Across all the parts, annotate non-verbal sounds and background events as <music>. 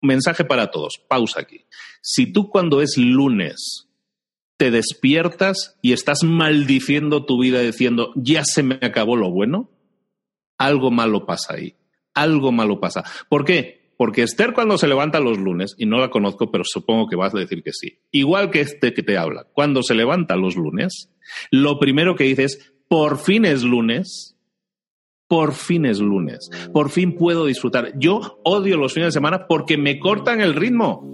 mensaje para todos, pausa aquí. Si tú cuando es lunes te despiertas y estás maldiciendo tu vida diciendo, ya se me acabó lo bueno, algo malo pasa ahí. Algo malo pasa. ¿Por qué? Porque Esther cuando se levanta los lunes, y no la conozco, pero supongo que vas a decir que sí, igual que este que te habla, cuando se levanta los lunes, lo primero que dice es, por fin es lunes, por fin es lunes, por fin puedo disfrutar. Yo odio los fines de semana porque me cortan el ritmo.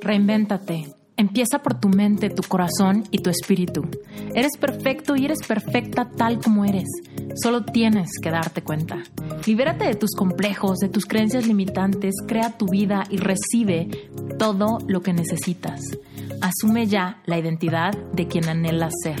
Reinvéntate. Empieza por tu mente, tu corazón y tu espíritu. Eres perfecto y eres perfecta tal como eres. Solo tienes que darte cuenta. Libérate de tus complejos, de tus creencias limitantes, crea tu vida y recibe todo lo que necesitas. Asume ya la identidad de quien anhelas ser.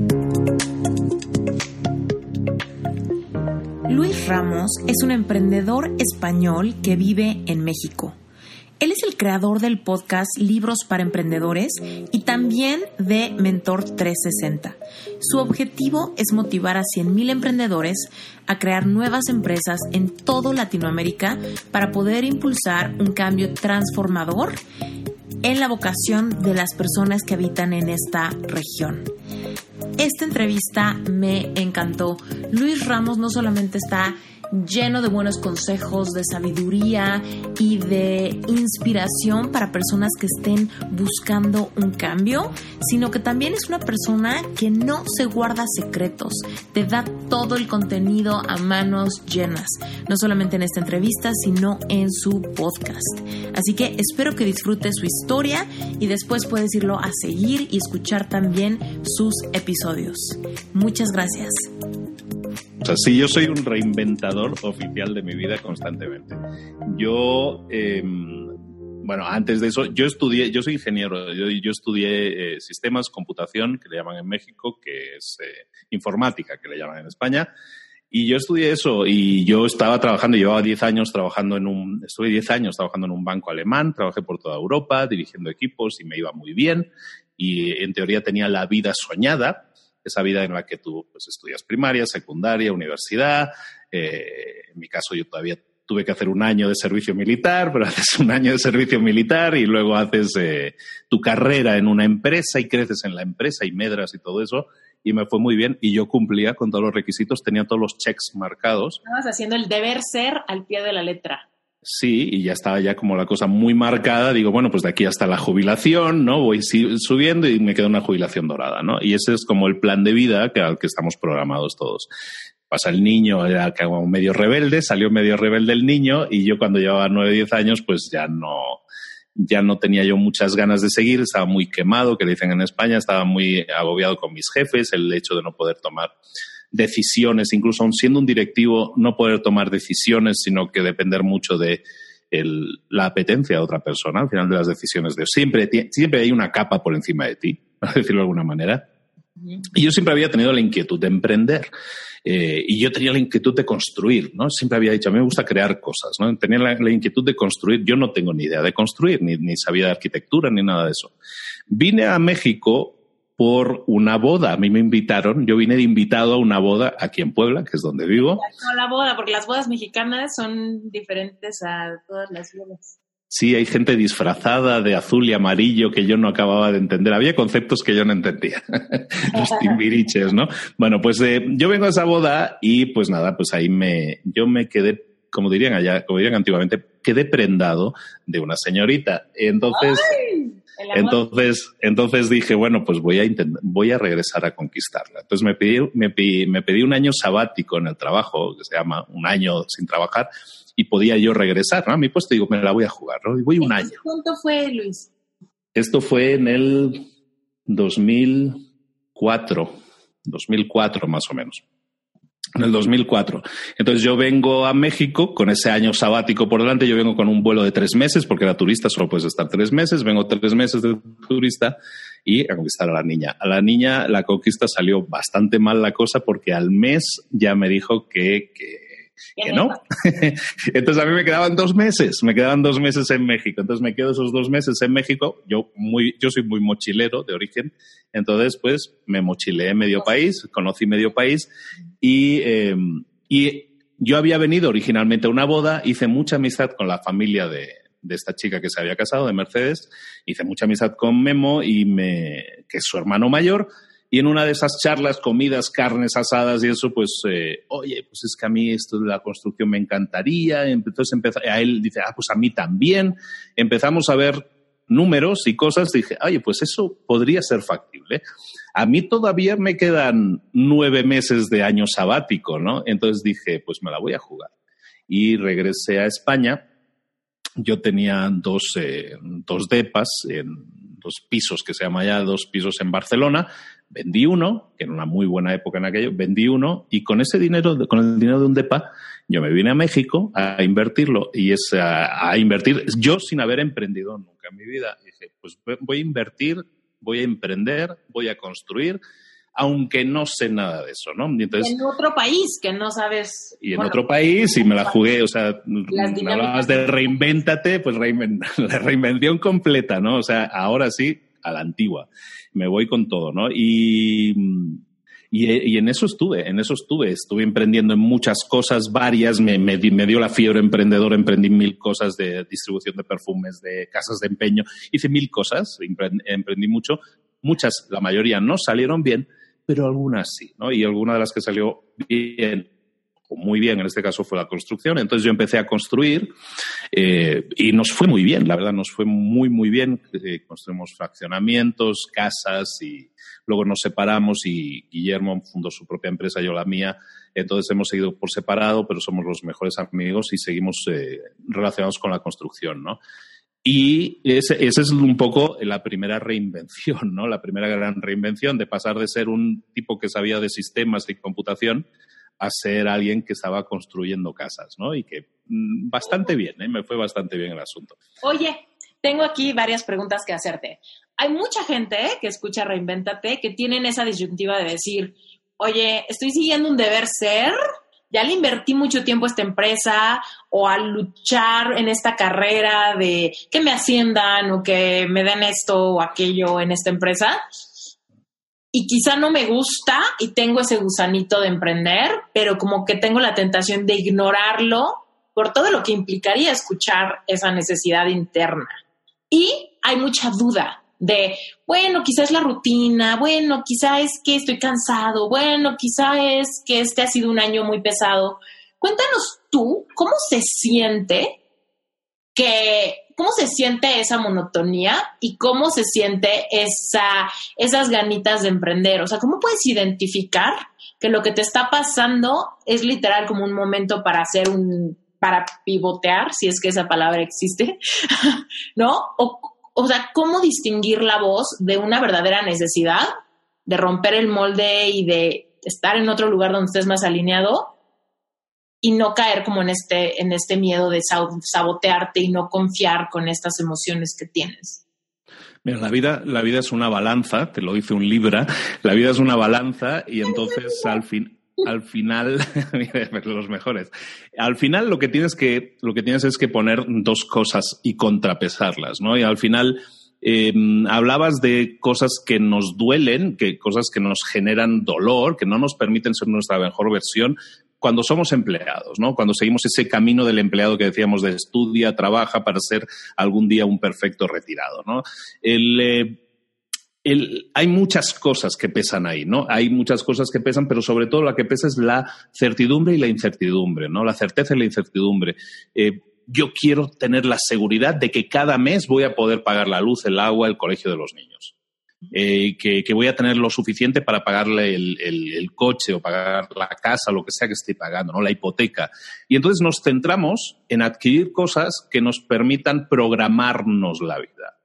Luis Ramos es un emprendedor español que vive en México. Él es el creador del podcast Libros para Emprendedores y también de Mentor 360. Su objetivo es motivar a 100.000 emprendedores a crear nuevas empresas en toda Latinoamérica para poder impulsar un cambio transformador en la vocación de las personas que habitan en esta región. Esta entrevista me encantó. Luis Ramos no solamente está lleno de buenos consejos, de sabiduría y de inspiración para personas que estén buscando un cambio, sino que también es una persona que no se guarda secretos, te da todo el contenido a manos llenas, no solamente en esta entrevista, sino en su podcast. Así que espero que disfrutes su historia y después puedes irlo a seguir y escuchar también sus episodios. Muchas gracias. O sea, sí, yo soy un reinventador oficial de mi vida constantemente. Yo, em, bueno, antes de eso, yo estudié, yo soy ingeniero, yo, yo estudié eh, sistemas, computación, que le llaman en México, que es eh, informática, que le llaman en España. Y yo estudié eso y yo estaba trabajando, llevaba 10 años trabajando en un, estuve 10 años trabajando en un banco alemán, trabajé por toda Europa, dirigiendo equipos y me iba muy bien. Y en teoría tenía la vida soñada, esa vida en la que tú pues, estudias primaria, secundaria, universidad. Eh, en mi caso yo todavía tuve que hacer un año de servicio militar, pero <laughs> haces un año de servicio militar y luego haces eh, tu carrera en una empresa y creces en la empresa y medras y todo eso. Y me fue muy bien y yo cumplía con todos los requisitos, tenía todos los checks marcados. Estabas haciendo el deber ser al pie de la letra. Sí, y ya estaba ya como la cosa muy marcada. Digo, bueno, pues de aquí hasta la jubilación, ¿no? Voy subiendo y me queda una jubilación dorada, ¿no? Y ese es como el plan de vida que, al que estamos programados todos. Pasa el niño, era como medio rebelde, salió medio rebelde el niño y yo cuando llevaba nueve, diez años, pues ya no, ya no tenía yo muchas ganas de seguir, estaba muy quemado, que le dicen en España, estaba muy agobiado con mis jefes, el hecho de no poder tomar decisiones, incluso aun siendo un directivo, no poder tomar decisiones, sino que depender mucho de la apetencia de otra persona al final de las decisiones. De, siempre, siempre hay una capa por encima de ti, <laughs> para decirlo de alguna manera. Y yo siempre había tenido la inquietud de emprender. Eh, y yo tenía la inquietud de construir, ¿no? Siempre había dicho, a mí me gusta crear cosas, ¿no? Tenía la, la inquietud de construir. Yo no tengo ni idea de construir, ni, ni, sabía de arquitectura, ni nada de eso. Vine a México por una boda. A mí me invitaron, yo vine de invitado a una boda aquí en Puebla, que es donde vivo. No, la boda, porque las bodas mexicanas son diferentes a todas las bodas. Sí, hay gente disfrazada de azul y amarillo que yo no acababa de entender. Había conceptos que yo no entendía. <laughs> Los timbiriches, ¿no? Bueno, pues eh, yo vengo a esa boda y pues nada, pues ahí me, yo me quedé, como dirían allá, como dirían antiguamente, quedé prendado de una señorita. Entonces, entonces, entonces dije, bueno, pues voy a voy a regresar a conquistarla. Entonces me pedí, me pedí, me pedí un año sabático en el trabajo, que se llama un año sin trabajar, y podía yo regresar, ¿no? A mi puesto digo, me la voy a jugar, ¿no? Y voy un año. ¿Cuánto fue, Luis? Esto fue en el 2004, 2004 más o menos. En el 2004. Entonces yo vengo a México con ese año sabático por delante. Yo vengo con un vuelo de tres meses, porque era turista, solo puedes estar tres meses. Vengo tres meses de turista y a conquistar a la niña. A la niña la conquista salió bastante mal la cosa porque al mes ya me dijo que, que, no. <laughs> Entonces a mí me quedaban dos meses, me quedaban dos meses en México. Entonces me quedo esos dos meses en México. Yo, muy, yo soy muy mochilero de origen. Entonces, pues me mochileé medio país, conocí medio país y, eh, y yo había venido originalmente a una boda, hice mucha amistad con la familia de, de esta chica que se había casado, de Mercedes. Hice mucha amistad con Memo, y me, que es su hermano mayor. Y en una de esas charlas, comidas, carnes asadas y eso, pues, eh, oye, pues es que a mí esto de la construcción me encantaría. Entonces empezó, a él dice, ah, pues a mí también. Empezamos a ver números y cosas. Dije, oye, pues eso podría ser factible. A mí todavía me quedan nueve meses de año sabático, ¿no? Entonces dije, pues me la voy a jugar. Y regresé a España yo tenía dos, eh, dos depas, en dos pisos que se llama ya, dos pisos en Barcelona. Vendí uno, que era una muy buena época en aquello, vendí uno y con ese dinero, con el dinero de un depa, yo me vine a México a invertirlo y es a, a invertir, yo sin haber emprendido nunca en mi vida. Dije, pues voy a invertir, voy a emprender, voy a construir aunque no sé nada de eso, ¿no? Y en otro país que no sabes. Y en otro país, y me la jugué, o sea, hablabas de reinvéntate, pues <laughs> la reinvención completa, ¿no? O sea, ahora sí, a la antigua. Me voy con todo, ¿no? Y, y, en eso estuve, en eso estuve. Estuve emprendiendo en muchas cosas, varias. Me, me, me, dio la fiebre emprendedor, emprendí mil cosas de distribución de perfumes, de casas de empeño. Hice mil cosas, emprendí mucho. Muchas, la mayoría no salieron bien, pero algunas sí, ¿no? Y alguna de las que salió bien muy bien, en este caso fue la construcción. Entonces yo empecé a construir eh, y nos fue muy bien, la verdad, nos fue muy, muy bien. Eh, construimos fraccionamientos, casas y luego nos separamos y Guillermo fundó su propia empresa, yo la mía. Entonces hemos seguido por separado, pero somos los mejores amigos y seguimos eh, relacionados con la construcción, ¿no? Y esa es un poco la primera reinvención, ¿no? La primera gran reinvención de pasar de ser un tipo que sabía de sistemas y computación a ser alguien que estaba construyendo casas, ¿no? Y que mm, bastante bien, ¿eh? me fue bastante bien el asunto. Oye, tengo aquí varias preguntas que hacerte. Hay mucha gente que escucha Reinventate que tienen esa disyuntiva de decir, oye, estoy siguiendo un deber ser ya le invertí mucho tiempo a esta empresa o a luchar en esta carrera de que me asciendan o que me den esto o aquello en esta empresa. Y quizá no me gusta y tengo ese gusanito de emprender, pero como que tengo la tentación de ignorarlo por todo lo que implicaría escuchar esa necesidad interna. Y hay mucha duda de, bueno, quizás es la rutina, bueno, quizá es que estoy cansado, bueno, quizá es que este ha sido un año muy pesado. Cuéntanos tú, ¿cómo se siente que, cómo se siente esa monotonía y cómo se siente esa, esas ganitas de emprender? O sea, ¿cómo puedes identificar que lo que te está pasando es literal como un momento para hacer un, para pivotear, si es que esa palabra existe, <laughs> ¿no? O, o sea, cómo distinguir la voz de una verdadera necesidad de romper el molde y de estar en otro lugar donde estés más alineado y no caer como en este, en este miedo de sabotearte y no confiar con estas emociones que tienes. Mira, la vida, la vida es una balanza, te lo dice un Libra, la vida es una balanza y entonces al fin, al final, <laughs> los mejores. Al final lo que tienes que, lo que tienes es que poner dos cosas y contrapesarlas, ¿no? Y al final em, hablabas de cosas que nos duelen, que cosas que nos generan dolor, que no nos permiten ser nuestra mejor versión cuando somos empleados, ¿no? Cuando seguimos ese camino del empleado que decíamos de estudia, trabaja para ser algún día un perfecto retirado, ¿no? Eh, hay muchas cosas que pesan ahí, ¿no? Hay muchas cosas que pesan, pero sobre todo la que pesa es la certidumbre y la incertidumbre, ¿no? La certeza y la incertidumbre. Eh, yo quiero tener la seguridad de que cada mes voy a poder pagar la luz, el agua, el colegio de los niños. Eh, que, voy a tener lo suficiente para pagarle el, el, coche o pagar la casa, lo que sea que esté pagando, ¿no? La hipoteca. Y entonces nos centramos en adquirir cosas que nos permitan programarnos la vida.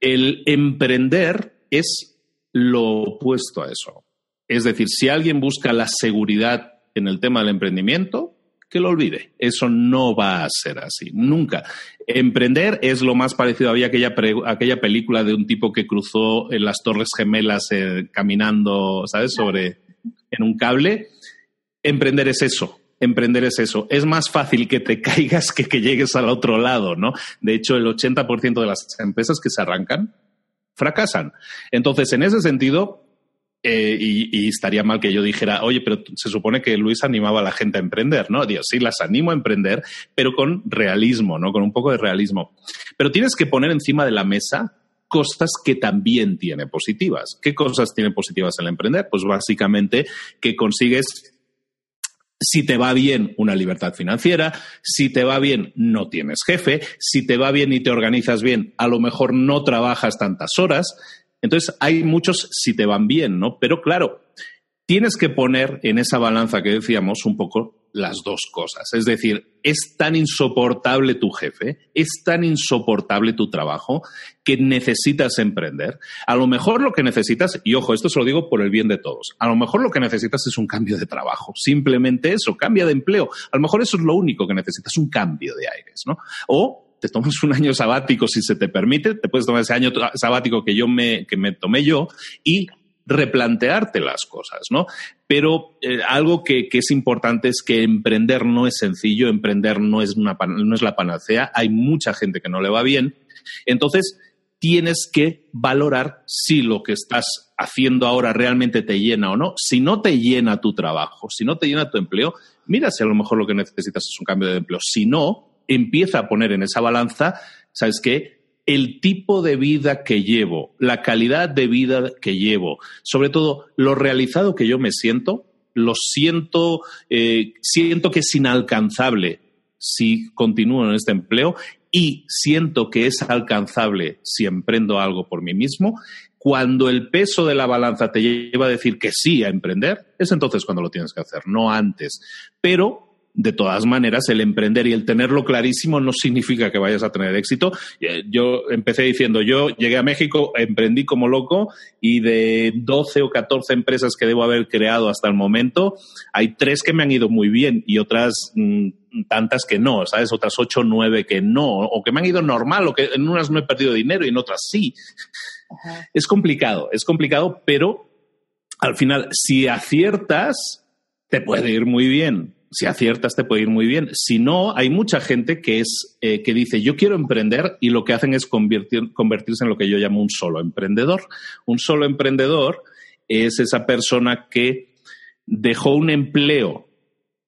El emprender es lo opuesto a eso. Es decir, si alguien busca la seguridad en el tema del emprendimiento, que lo olvide. Eso no va a ser así, nunca. Emprender es lo más parecido. Había aquella, película de un tipo que cruzó en las Torres Gemelas eh, caminando, ¿sabes?, sobre en un cable. Emprender es eso. Emprender es eso. Es más fácil que te <laughs> caigas que que llegues al otro lado, ¿no? De hecho, el 80% de las empresas que se arrancan fracasan. Entonces, en ese sentido, eh, y, estaría mal que yo dijera, oye, pero se supone que Luis animaba a la gente a emprender, ¿no? Dios, sí, las animo a emprender, pero con realismo, ¿no? Con un poco de realismo. Pero tienes que poner encima de la mesa cosas que también tiene positivas. ¿Qué cosas tiene positivas el emprender? Pues básicamente que consigues si te va bien, una libertad financiera. Si te va bien, no tienes jefe. Si te va bien y te organizas bien, a lo mejor no trabajas tantas horas. Entonces, hay muchos si te van bien, ¿no? Pero claro, tienes que poner en esa balanza que decíamos un poco las dos cosas. Es decir, es tan insoportable tu jefe, es tan insoportable tu trabajo que necesitas emprender. A lo mejor lo que necesitas, y ojo, esto se lo digo por el bien de todos, a lo mejor lo que necesitas es un cambio de trabajo, simplemente eso, cambia de empleo. A lo mejor eso es lo único que necesitas, un cambio de aires, ¿no? O te tomas un año sabático si se te permite, te puedes tomar ese año sabático que yo me, que me tomé yo y replantearte las cosas, ¿no? Pero eh, algo que, que, es importante es que emprender no es sencillo, emprender no es, una, no es la panacea, hay mucha gente que no le va bien, entonces tienes que valorar si lo que estás haciendo ahora realmente te llena o no. Si no te llena tu trabajo, si no te llena tu empleo, mira si a lo mejor lo que necesitas es un cambio de empleo. Si no, empieza a poner en esa balanza, ¿sabes qué? El tipo de vida que llevo, la calidad de vida que llevo, sobre todo lo realizado que yo me siento, lo siento, eh, siento que es inalcanzable si continúo en este empleo y siento que es alcanzable si emprendo algo por mí mismo, cuando el peso de la balanza te lleva a decir que sí a emprender, es entonces cuando lo tienes que hacer, no antes. Pero de todas maneras, el emprender y el tenerlo clarísimo no significa que vayas a tener éxito. Eh, yo empecé diciendo, yo llegué a México, emprendí como loco y de 12 o 14 empresas que debo haber creado hasta el momento, hay tres que me han ido muy bien y otras mm, tantas que no, ¿sabes? Otras ocho o nueve que no, o que me han ido normal, o que en unas no he perdido dinero y en otras sí. Es complicado, es complicado, pero al final, si aciertas, te puede ir muy bien si aciertas te puede ir muy bien. Si no, hay mucha gente que es eh, que dice yo quiero emprender y lo que hacen es convertirse en lo que yo llamo un solo emprendedor. Un solo emprendedor es esa persona que dejó un empleo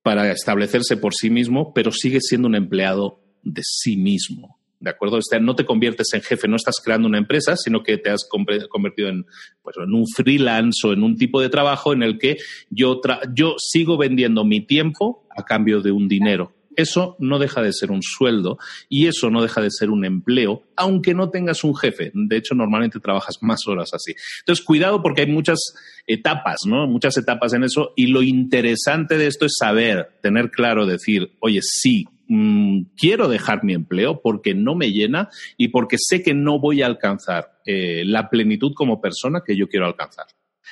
para establecerse por sí mismo, pero sigue siendo un empleado de sí mismo. ¿De acuerdo? Este, no te conviertes en jefe, no estás creando una empresa, sino que te has convertido en, pues, en un freelance o en un tipo de trabajo en el que yo, yo sigo vendiendo mi tiempo a cambio de un dinero. Eso no deja de ser un sueldo y eso no deja de ser un empleo, aunque no tengas un jefe. De hecho, normalmente trabajas más horas así. Entonces, cuidado porque hay muchas etapas, ¿no? Muchas etapas en eso y lo interesante de esto es saber, tener claro, decir, oye, sí, Mm, quiero dejar mi empleo porque no me llena y porque sé que no voy a alcanzar eh, la plenitud como persona que yo quiero alcanzar.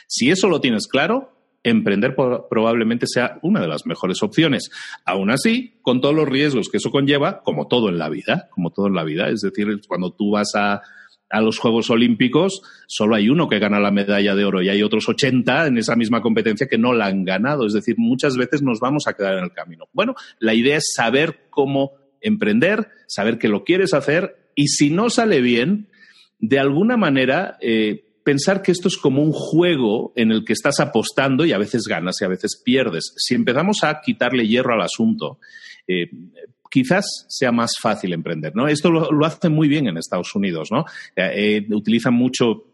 Si eso lo tienes claro, emprender probablemente sea una de las mejores opciones. Aún así, con todos los riesgos que eso conlleva, como todo en la vida, como todo en la vida, es decir, cuando tú vas a a los Juegos Olímpicos solo hay uno que gana la medalla de oro y hay otros 80 en esa misma competencia que no la han ganado. Es decir, muchas veces nos vamos a quedar en el camino. Bueno, la idea es saber cómo emprender, saber que lo quieres hacer y si no sale bien, de alguna manera eh, pensar que esto es como un juego en el que estás apostando y a veces ganas y a veces pierdes. Si empezamos a quitarle hierro al asunto, eh, quizás sea más fácil emprender, ¿no? Esto lo, lo hacen muy bien en Estados Unidos, ¿no? Eh, utilizan mucho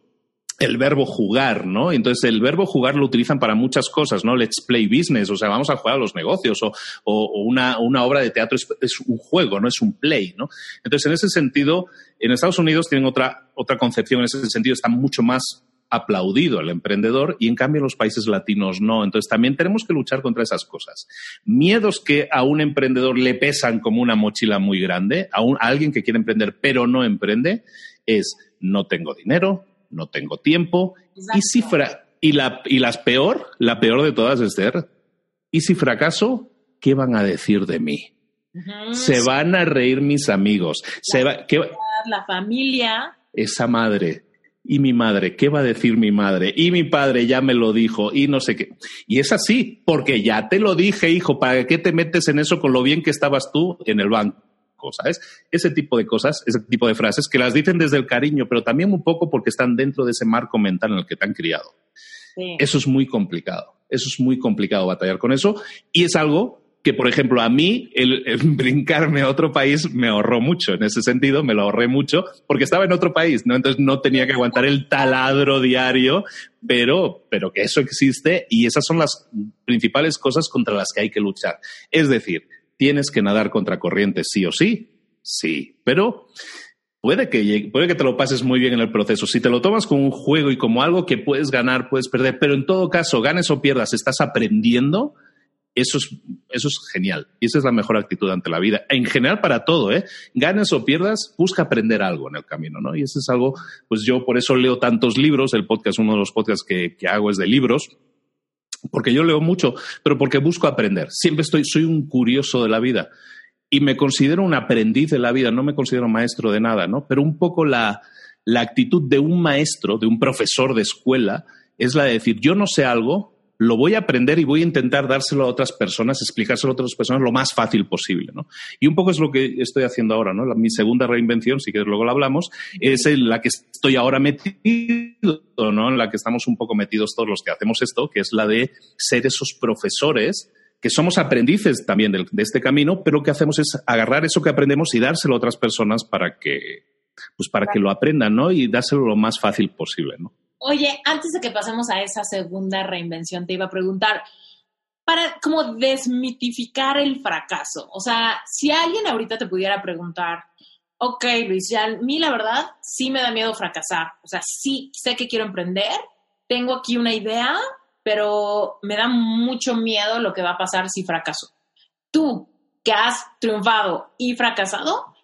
el verbo jugar, ¿no? Entonces el verbo jugar lo utilizan para muchas cosas, ¿no? Let's play business, o sea, vamos a jugar a los negocios, o, una, obra de teatro es, es, un juego, no es un play, ¿no? Entonces, en ese sentido, en Estados Unidos tienen otra, otra concepción, en ese sentido está mucho más aplaudido al emprendedor y en cambio en los países latinos no. Entonces también tenemos que luchar contra esas cosas. Miedos que a un emprendedor le pesan como una mochila muy grande, a, un, a alguien que quiere emprender pero no emprende, es no tengo dinero, no tengo tiempo y si, y, la, y las peor, la peor de todas, Esther, ¿y si fracaso? ¿Qué van a decir de mí? Se van a reír mis amigos. Se va, ¿qué, la familia. Esa madre. Y mi madre, ¿qué va a decir mi madre? Y mi padre ya me lo dijo y no sé qué. Y es así, porque ya te lo dije, hijo, ¿para qué te metes en eso con lo bien que estabas tú en el banco? ¿Sabes? Ese tipo de cosas, ese tipo de frases que las dicen desde el cariño, pero también un poco porque están dentro de ese marco mental en el que te han criado. Eso es muy complicado. Eso es muy complicado batallar con eso. Y es algo que, por ejemplo, a mí el, <laughs> brincarme a otro país me ahorró mucho. En ese sentido, me lo ahorré mucho porque estaba en otro país, ¿no? Entonces no tenía que aguantar el taladro diario, pero, pero que eso existe y esas son las principales cosas contra las que hay que luchar. Es decir, tienes que nadar contra corriente sí o sí, sí, pero puede que, puede que te lo pases muy bien en el proceso. Si te lo tomas como un juego y como algo que puedes ganar, puedes perder, pero en todo caso, ganes o pierdas, estás aprendiendo eso es, genial. Y esa es la mejor actitud ante la vida. En general para todo, ¿eh? Ganes o pierdas, busca aprender algo en el camino, ¿no? Y eso es algo, pues yo por eso leo tantos libros. El podcast, uno de los podcasts que, hago es de libros. Porque yo leo mucho, pero porque busco aprender. Siempre estoy, soy un curioso de la vida. Y me considero un aprendiz de la vida, no me considero maestro de nada, ¿no? Pero un poco la actitud de un maestro, de un profesor de escuela, es la de decir, yo no sé algo, lo voy a aprender y voy a intentar dárselo a otras personas, explicárselo a otras personas lo más fácil posible. ¿no? Y un poco es lo que estoy haciendo ahora. ¿no? mi segunda reinvención, si quieres luego lo hablamos, es en la que estoy ahora metido, ¿no? en la que estamos un poco metidos todos los que hacemos esto, que es la de ser esos profesores que somos aprendices también de, este camino, pero que hacemos es agarrar eso que aprendemos y dárselo a otras personas para que, pues para que lo aprendan, ¿no? Y dárselo lo más fácil posible, ¿no? Oye, antes de que pasemos a esa segunda reinvención, te iba a preguntar, para como desmitificar el fracaso, o sea, si alguien ahorita te pudiera preguntar, ok, Luis, ya a mí la verdad sí me da miedo fracasar, o sea, sí sé que quiero emprender, tengo aquí una idea, pero me da mucho miedo lo que va a pasar si fracaso. Tú, que has triunfado y fracasado,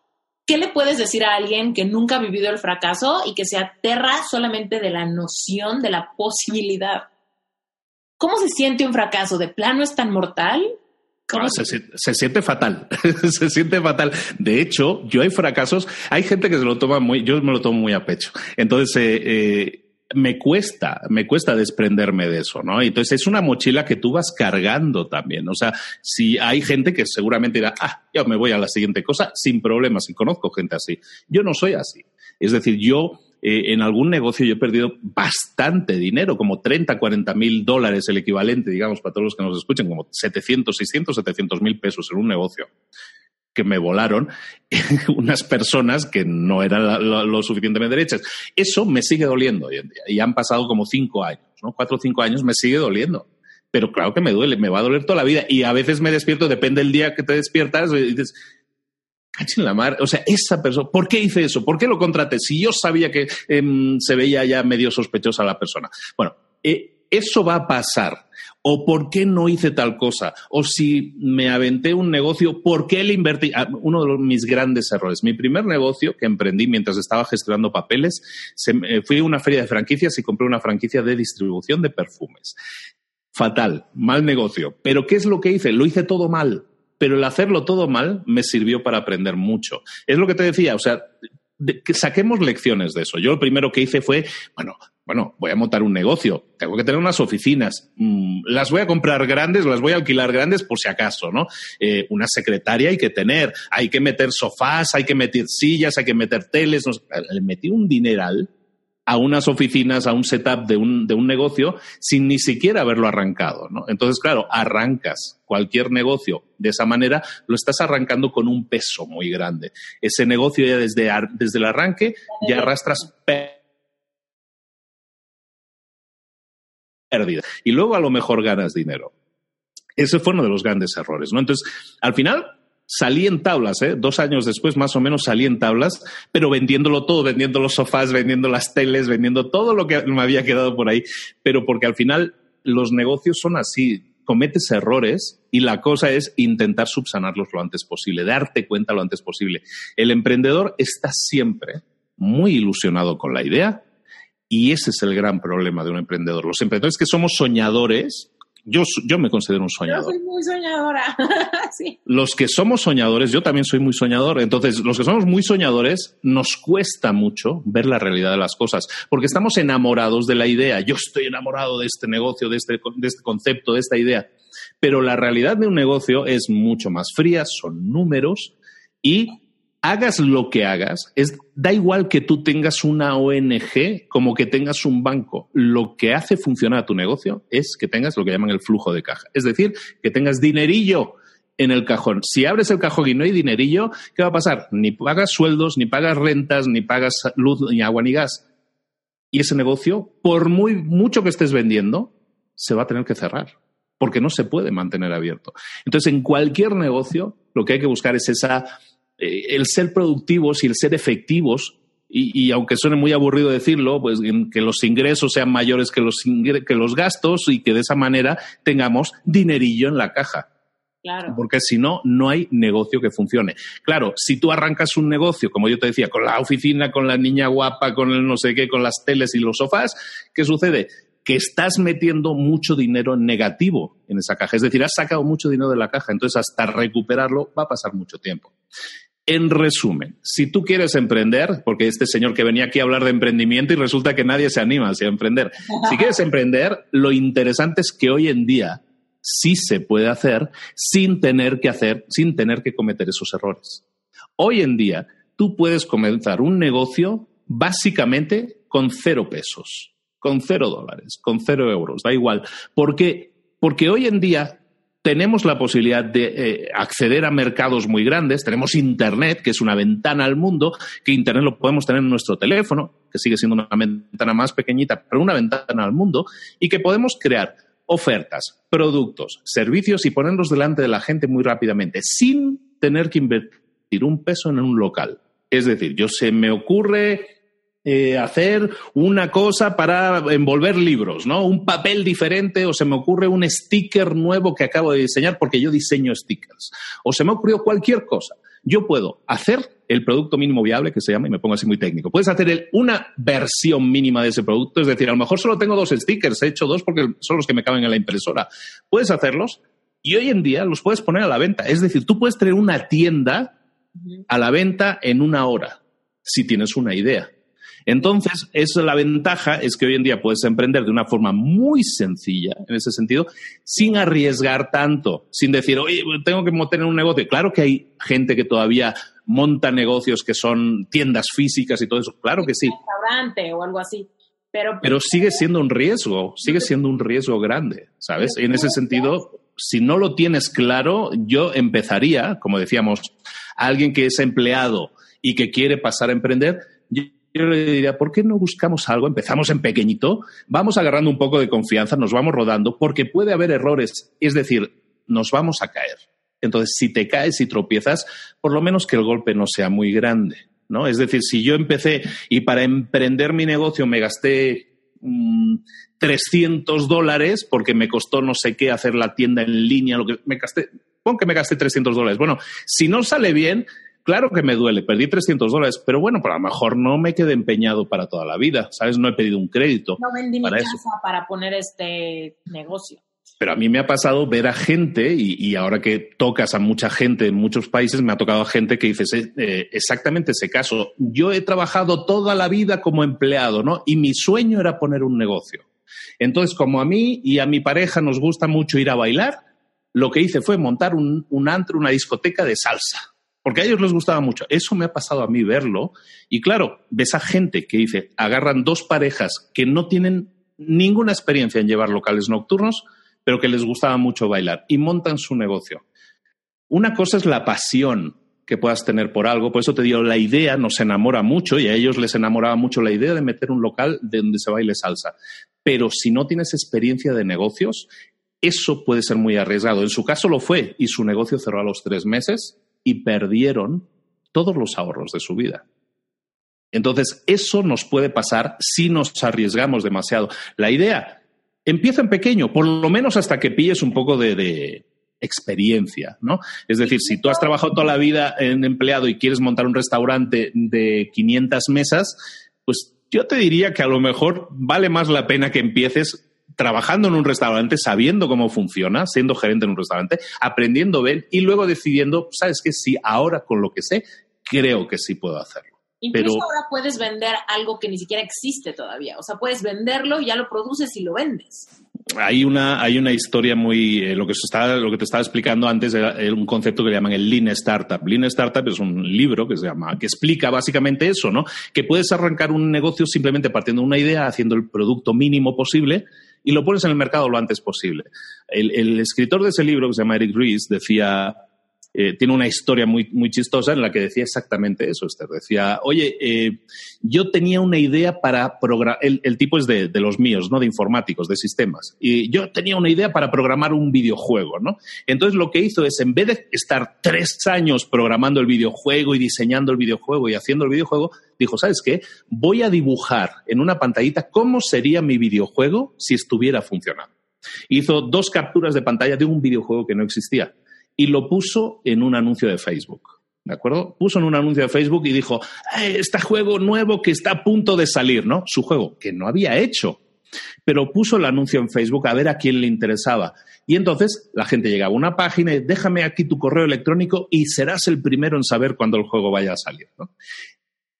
¿qué le puedes decir a alguien que nunca ha vivido el fracaso y que se aterra solamente de la noción de la posibilidad? ¿Cómo se siente un fracaso? ¿De plano es tan mortal? Ah, se, se, siente fatal, <laughs> se siente fatal. De hecho, yo hay fracasos, hay gente que se lo toma muy, yo me lo tomo muy a pecho. Entonces, eh, eh, me cuesta, me cuesta desprenderme de eso, ¿no? Entonces es una mochila que tú vas cargando también. O sea, si hay gente que seguramente dirá, ah, yo me voy a la siguiente cosa sin problemas, y conozco gente así. Yo no soy así. Es decir, yo eh, en algún negocio yo he perdido bastante dinero, como 30, 40 mil dólares el equivalente, digamos, para todos los que nos escuchen, como 700, 600, 700 mil pesos en un negocio que me volaron <laughs> unas personas que no eran lo, suficientemente derechas. Eso me sigue doliendo hoy en día. Y han pasado como cinco años, ¿no? Cuatro o cinco años me sigue doliendo. Pero claro que me duele, me va a doler toda la vida. Y a veces me despierto, depende del día que te despiertas, y dices, en la mar. O sea, esa persona, ¿por qué hice eso? ¿Por qué lo contraté? Si yo sabía que em, se veía ya medio sospechosa la persona. Bueno, eh, eso va a pasar o por qué no hice tal cosa, o si me aventé un negocio, ¿por qué le invertí? Ah, uno de mis grandes errores. Mi primer negocio que emprendí mientras estaba gestionando papeles, fui a una feria de franquicias y compré una franquicia de distribución de perfumes. Fatal, mal negocio. Pero ¿qué es lo que hice? Lo hice todo mal. Pero el hacerlo todo mal me sirvió para aprender mucho. Es lo que te decía, o sea, que saquemos lecciones de eso. Yo lo primero que hice fue, bueno, bueno, voy a montar un negocio, tengo que tener unas oficinas, mm, las voy a comprar grandes, las voy a alquilar grandes por si acaso, ¿no? Eh, una secretaria hay que tener, hay que meter sofás, hay que meter sillas, hay que meter teles, le metí un dineral a unas oficinas, a un setup de un, de un negocio sin ni siquiera haberlo arrancado, ¿no? Entonces, claro, arrancas cualquier negocio de esa manera, lo estás arrancando con un peso muy grande. Ese negocio ya desde, desde el arranque ya arrastras Y luego a lo mejor ganas dinero. Ese fue uno de los grandes errores, ¿no? Entonces, al final salí en tablas, ¿eh? Dos años después, más o menos, salí en tablas, pero vendiéndolo todo, vendiendo los sofás, vendiendo las teles, vendiendo todo lo que me había quedado por ahí. Pero porque al final los negocios son así. Cometes errores y la cosa es intentar subsanarlos lo antes posible, darte cuenta lo antes posible. El emprendedor está siempre muy ilusionado con la idea, Y ese es el gran problema de un emprendedor. Los emprendedores que somos soñadores, yo, yo me considero un soñador. Yo soy muy soñadora. <laughs> sí. Los que somos soñadores, yo también soy muy soñador. Entonces, los que somos muy soñadores, nos cuesta mucho ver la realidad de las cosas, porque estamos enamorados de la idea. Yo estoy enamorado de este negocio, de este, de este concepto, de esta idea. Pero la realidad de un negocio es mucho más fría, son números y hagas lo que hagas, es, da igual que tú tengas una ONG como que tengas un banco. Lo que hace funcionar tu negocio es que tengas lo que llaman el flujo de caja. Es decir, que tengas dinerillo en el cajón. Si abres el cajón y no hay dinerillo, ¿qué va a pasar? Ni pagas sueldos, ni pagas rentas, ni pagas luz, ni agua, ni gas. Y ese negocio, por muy mucho que estés vendiendo, se va a tener que cerrar porque no se puede mantener abierto. Entonces, en cualquier negocio, lo que hay que buscar es esa el ser productivos y el ser efectivos, y, aunque suene muy aburrido decirlo, pues que los ingresos sean mayores que los, que los gastos y que de esa manera tengamos dinerillo en la caja. Claro. Porque si no, no hay negocio que funcione. Claro, si tú arrancas un negocio, como yo te decía, con la oficina, con la niña guapa, con el no sé qué, con las teles y los sofás, ¿qué sucede? Que estás metiendo mucho dinero negativo en esa caja. Es decir, has sacado mucho dinero de la caja, entonces hasta recuperarlo va a pasar mucho tiempo. En resumen, si tú quieres emprender, porque este señor que venía aquí a hablar de emprendimiento y resulta que nadie se anima a emprender, si quieres <laughs> emprender, lo interesante es que hoy en día sí se puede hacer sin tener que hacer, sin tener que cometer esos errores. Hoy en día tú puedes comenzar un negocio básicamente con cero pesos, con cero dólares, con cero euros, da igual. Porque, porque hoy en día tenemos la posibilidad de eh, acceder a mercados muy grandes, tenemos Internet, que es una ventana al mundo, que Internet lo podemos tener en nuestro teléfono, que sigue siendo una ventana más pequeñita, pero una ventana al mundo, y que podemos crear ofertas, productos, servicios y ponerlos delante de la gente muy rápidamente, sin tener que invertir un peso en un local. Es decir, yo se me ocurre eh, hacer una cosa para envolver libros, ¿no? Un papel diferente o se me ocurre un sticker nuevo que acabo de diseñar porque yo diseño stickers. O se me ocurrió cualquier cosa. Yo puedo hacer el producto mínimo viable, que se llama, y me pongo así muy técnico. Puedes hacer una versión mínima de ese producto, es decir, a lo mejor solo tengo dos stickers, he hecho dos porque son los que me caben en la impresora. Puedes hacerlos y hoy en día los puedes poner a la venta. Es decir, tú puedes tener una tienda a la venta en una hora, si tienes una idea. Entonces, esa la ventaja es que hoy en día puedes emprender de una forma muy sencilla, en ese sentido, sin arriesgar tanto, sin decir, oye, tengo que tener un negocio. Claro que hay gente que todavía monta negocios que son tiendas físicas y todo eso. Claro que sí. Un restaurante o algo así. Pero, Pero sigue siendo un riesgo, sigue siendo un riesgo grande, ¿sabes? En ese sentido, si no lo tienes claro, yo empezaría, como decíamos, alguien que es empleado y que quiere pasar a emprender, yo le diría, ¿por qué no buscamos algo? Empezamos en pequeñito, vamos agarrando un poco de confianza, nos vamos rodando, porque puede haber errores, es decir, nos vamos a caer. Entonces, si te caes y tropiezas, por lo menos que el golpe no sea muy grande, ¿no? Es decir, si yo empecé y para emprender mi negocio me gasté 300 mm, dólares porque me costó no sé qué hacer la tienda en línea, lo que me gasté, pon que me gasté 300 dólares. Bueno, si no sale bien, Claro que me duele, perdí 300 dólares, pero bueno, pues a lo mejor no me quedé empeñado para toda la vida, ¿sabes? No he pedido un crédito. No vendí para mi casa para poner este negocio. Pero a mí me ha pasado ver a gente, y, ahora que tocas a mucha gente en muchos países, me ha tocado a gente que dice eh, exactamente ese caso. Yo he trabajado toda la vida como empleado, ¿no? Y mi sueño era poner un negocio. Entonces, como a mí y a mi pareja nos gusta mucho ir a bailar, lo que hice fue montar un, un antro, una discoteca de salsa porque a ellos les gustaba mucho. Eso me ha pasado a mí verlo. Y claro, ves a gente que dice, agarran dos parejas que no tienen ninguna experiencia en llevar locales nocturnos, pero que les gustaba mucho bailar y montan su negocio. Una cosa es la pasión que puedas tener por algo, por eso te digo, la idea nos enamora mucho y a ellos les enamoraba mucho la idea de meter un local de donde se baile salsa. Pero si no tienes experiencia de negocios, eso puede ser muy arriesgado. En su caso lo fue y su negocio cerró a los tres meses y perdieron todos los ahorros de su vida. Entonces, eso nos puede pasar si nos arriesgamos demasiado. La idea, empieza en pequeño, por lo menos hasta que pilles un poco de, experiencia, ¿no? Es decir, si tú has trabajado toda la vida en empleado y quieres montar un restaurante de 500 mesas, pues yo te diría que a lo mejor vale más la pena que empieces trabajando en un restaurante, sabiendo cómo funciona, siendo gerente en un restaurante, aprendiendo bien y luego decidiendo, ¿sabes qué? Si ahora con lo que sé, creo que sí puedo hacerlo. Incluso ahora puedes vender algo que ni siquiera existe todavía. O sea, puedes venderlo, ya lo produces y lo vendes. Hay una, hay una historia muy. Eh, lo, que está, lo que te estaba explicando antes era, un concepto que le llaman el Lean Startup. Lean Startup es un libro que se llama, que explica básicamente eso, ¿no? Que puedes arrancar un negocio simplemente partiendo de una idea, haciendo el producto mínimo posible y lo pones en el mercado lo antes posible. El, escritor de ese libro, que se llama Eric Ries, decía eh, tiene una historia muy, muy chistosa en la que decía exactamente eso, Esther. Decía, oye, eh, yo tenía una idea para programar, el, tipo es de, los míos, ¿no? De informáticos, de sistemas. Y yo tenía una idea para programar un videojuego, ¿no? Entonces lo que hizo es, en vez de estar tres años programando el videojuego y diseñando el videojuego y haciendo el videojuego, dijo, ¿sabes qué? Voy a dibujar en una pantallita cómo sería mi videojuego si estuviera funcionando. Hizo dos capturas de pantalla de un videojuego que no existía y lo puso en un anuncio de Facebook. ¿De acuerdo? Puso en un anuncio de Facebook y dijo, este juego nuevo que está a punto de salir, ¿no? Su juego, que no había hecho. Pero puso el anuncio en Facebook a ver a quién le interesaba. Y entonces la gente llegaba a una página y déjame aquí tu correo electrónico y serás el primero en saber cuándo el juego vaya a salir.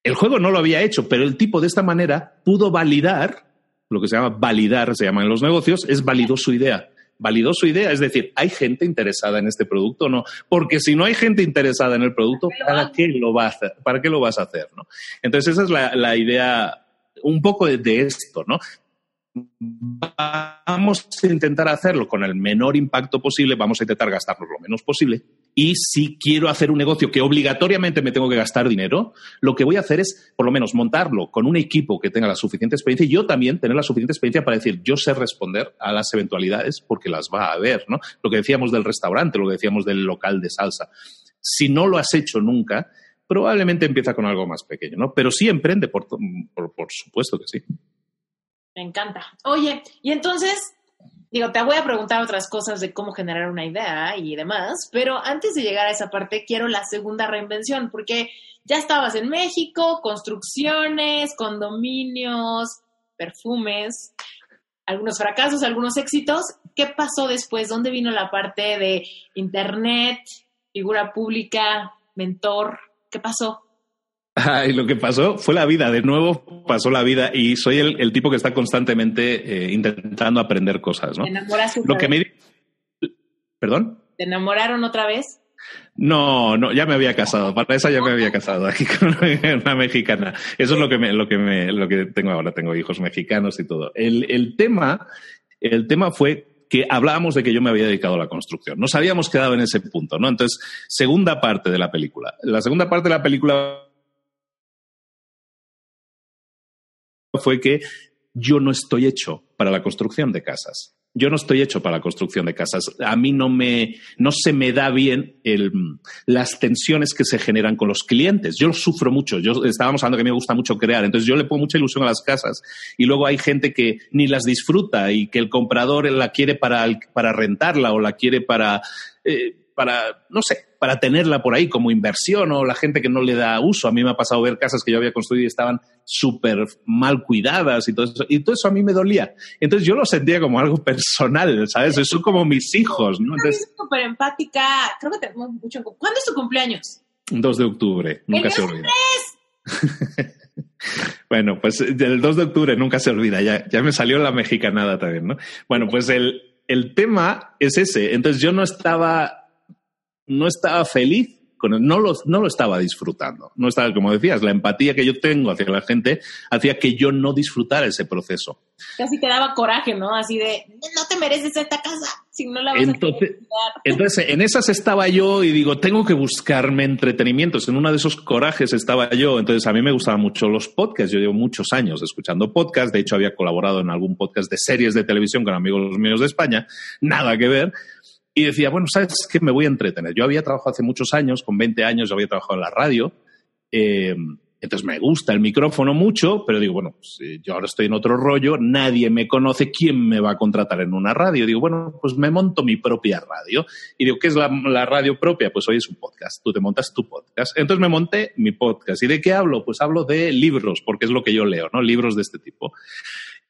El juego no lo había hecho, pero el tipo de esta manera pudo validar, lo que se llama validar, se llama en los negocios, es validó su idea validó su idea. Es decir, ¿hay gente interesada en este producto o no? Porque si no hay gente interesada en el producto, ¿para qué lo, vas a, ¿para qué lo vas a hacer? ¿no? Entonces, esa es la, idea un poco de esto, ¿no? Vamos a intentar hacerlo con el menor impacto posible, vamos a intentar gastarnos lo menos posible. Y si quiero hacer un negocio que obligatoriamente me tengo que gastar dinero, lo que voy a hacer es, por lo menos, montarlo con un equipo que tenga la suficiente experiencia y yo también tener la suficiente experiencia para decir, yo sé responder a las eventualidades porque las va a haber, ¿no? Lo que decíamos del restaurante, lo que decíamos del local de salsa. Si no lo has hecho nunca, probablemente empieza con algo más pequeño, ¿no? Pero sí emprende, por supuesto que sí. Me encanta. Oye, y entonces, digo, te voy a preguntar otras cosas de cómo generar una idea y demás, pero antes de llegar a esa parte, quiero la segunda reinvención, porque ya estabas en México, construcciones, condominios, perfumes, algunos fracasos, algunos éxitos. ¿Qué pasó después? ¿Dónde vino la parte de internet, figura pública, mentor? ¿Qué pasó? Y lo que pasó fue la vida, de nuevo pasó la vida y soy el, tipo que está constantemente eh, intentando aprender cosas, ¿no? ¿Te enamoraste lo que me... ¿Perdón? ¿Te enamoraron otra vez? No, no, ya me había casado. Para esa ya me había casado aquí con <laughs> una mexicana. Eso es lo que me, lo que me, lo que tengo ahora. Tengo hijos mexicanos y todo. El, el tema, el tema fue que hablábamos de que yo me había dedicado a la construcción. Nos habíamos quedado en ese punto, ¿no? Entonces, segunda parte de la película. La segunda parte de la película fue que yo no estoy hecho para la construcción de casas. Yo no estoy hecho para la construcción de casas. A mí no me, no se me da bien el, las tensiones que se generan con los clientes. Yo sufro mucho. Yo estábamos hablando que a mí me gusta mucho crear. Entonces yo le pongo mucha ilusión a las casas y luego hay gente que ni las disfruta y que el comprador la quiere para, para rentarla o la quiere para, eh, para, no sé, para tenerla por ahí como inversión o la gente que no le da uso. A mí me ha pasado ver casas que yo había construido y estaban súper mal cuidadas y todo eso. Y todo eso a mí me dolía. Entonces yo lo sentía como algo personal, ¿sabes? Son como mis hijos, ¿no? Entonces, súper empática. Creo que tenemos mucho ¿Cuándo es tu cumpleaños? 2 de octubre. Nunca se olvida. <laughs> bueno, pues el 2 de octubre nunca se olvida. Ya, ya me salió la mexicanada también, ¿no? Bueno, pues el, el tema es ese. Entonces yo no estaba no estaba feliz no lo, no lo estaba disfrutando. No estaba, como decías, la empatía que yo tengo hacia la gente hacía que yo no disfrutara ese proceso. Casi te daba coraje, ¿no? Así de, no te mereces esta casa, si no la vas entonces, a <laughs> Entonces, en esas estaba yo y digo, tengo que buscarme entretenimientos. En uno de esos corajes estaba yo. Entonces, a mí me gustaban mucho los podcasts. Yo llevo muchos años escuchando podcasts. De hecho, había colaborado en algún podcast de series de televisión con amigos míos de España. Nada que ver y decía, bueno, ¿sabes qué? Me voy a entretener. Yo había trabajado hace muchos años, con 20 años, yo había trabajado en la radio. Eh, Entonces me gusta el micrófono mucho, pero digo, bueno, pues, yo ahora estoy en otro rollo, nadie me conoce, ¿quién me va a contratar en una radio? Digo, bueno, pues me monto mi propia radio. Y digo, ¿qué es la, radio propia? Pues hoy es un podcast, tú te montas tu podcast. Entonces me monté mi podcast. ¿Y de qué hablo? Pues hablo de libros, porque es lo que yo leo, ¿no? Libros de este tipo.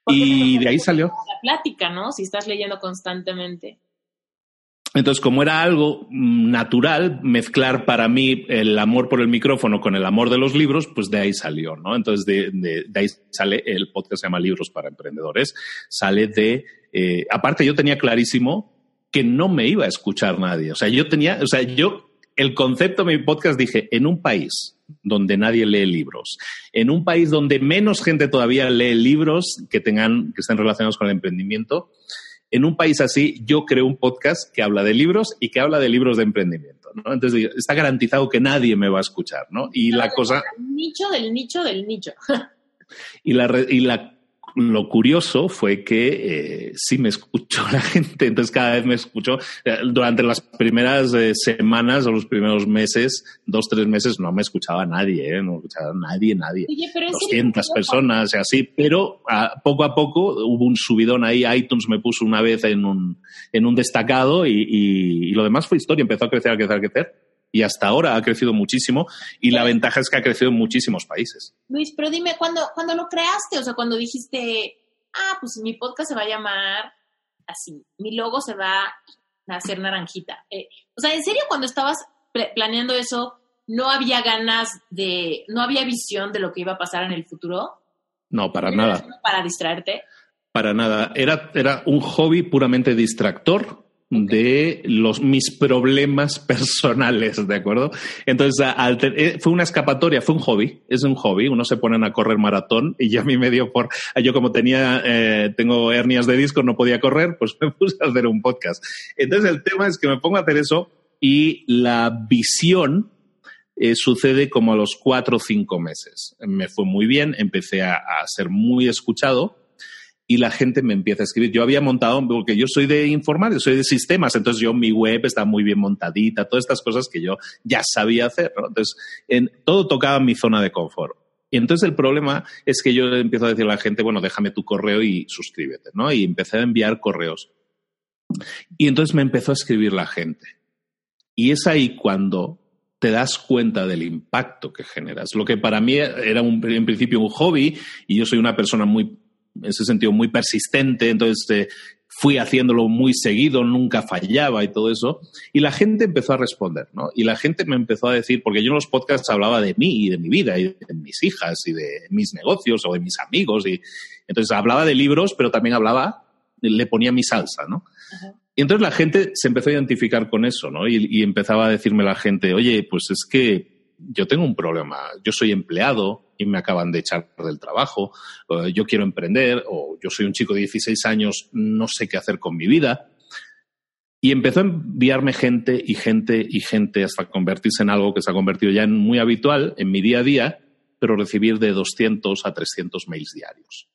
y de ahí salió. La plática, ¿no? Si estás leyendo constantemente. Entonces, como era algo mm, natural mezclar para mí el amor por el micrófono con el amor de los libros, pues de ahí salió, ¿no? Entonces, de, ahí sale el podcast se llama Libros para Emprendedores. Sale de, eh, aparte yo tenía clarísimo que no me iba a escuchar nadie. O sea, yo tenía, o sea, yo, el concepto de mi podcast dije, en un país donde nadie lee libros, en un país donde menos gente todavía lee libros que tengan, que estén relacionados con el emprendimiento, en un país así, yo creo un podcast que habla de libros y que habla de libros de emprendimiento. ¿no? Entonces, está garantizado que nadie me va a escuchar. ¿no? Y la cosa. nicho del nicho del nicho. <laughs> y la, y la lo curioso fue que eh, sí me escuchó <laughs> la gente, entonces cada vez me escuchó. Eh, durante las primeras eh, semanas o los primeros meses, dos, tres meses, no me escuchaba nadie, ¿eh? no escuchaba nadie, nadie. Oye, 200 personas y así, pero a, poco a poco hubo un subidón ahí, iTunes me puso una vez en un, en un destacado y, y, y lo demás fue historia, empezó a crecer, a crecer, a crecer y hasta ahora ha crecido muchísimo y la ventaja es que ha crecido en muchísimos países. Luis, pero dime, cuando, cuando lo creaste, o sea, cuando dijiste, ah, pues mi podcast se va a llamar así, mi logo se va a hacer naranjita. Eh, o sea, ¿en serio cuando estabas planeando eso, no había ganas de, no había visión de lo que iba a pasar en el futuro? No, para nada. ¿Para distraerte? Para nada. Era, era un hobby puramente distractor de los, mis problemas personales, ¿de acuerdo? Entonces, eh, fue una escapatoria, fue un hobby, es un hobby, uno se ponen a correr maratón y ya a mí me dio por, yo como tenía, eh, tengo hernias de disco, no podía correr, pues <laughs> me puse a hacer un podcast. Entonces, el tema es que me pongo a hacer eso y la visión eh, sucede como a los cuatro o cinco meses. Me fue muy bien, empecé a ser muy escuchado y la gente me empieza a escribir. Yo había montado, porque yo soy de informar, soy de sistemas, entonces yo mi web está muy bien montadita, todas estas cosas que yo ya sabía hacer. Entonces, en, todo tocaba mi zona de confort. Y entonces el problema es que yo empiezo a decir a la gente, bueno, déjame tu correo y suscríbete, ¿no? Y empecé a enviar correos. Y entonces me empezó a escribir la gente. Y es ahí cuando te das cuenta del impacto que generas. Lo que para mí era en principio un hobby y yo soy una persona muy en ese sentido muy persistente, entonces eh, fui haciéndolo muy seguido, nunca fallaba y todo eso, y la gente empezó a responder, ¿no? Y la gente me empezó a decir, porque yo en los podcasts hablaba de mí y de mi vida y de mis hijas y de mis negocios o de mis amigos, y entonces hablaba de libros, pero también hablaba, le ponía mi salsa, ¿no? Y entonces la gente se empezó a identificar con eso, ¿no? Y, y empezaba a decirme la gente, oye, pues es que yo tengo un problema, yo soy empleado me acaban de echar del trabajo, yo quiero emprender, o yo soy un chico de 16 años, no sé qué hacer con mi vida. Y empezó a enviarme gente y gente y gente hasta convertirse en algo que se ha convertido ya en muy habitual en mi día a día, pero recibir de 200 a 300 mails diarios.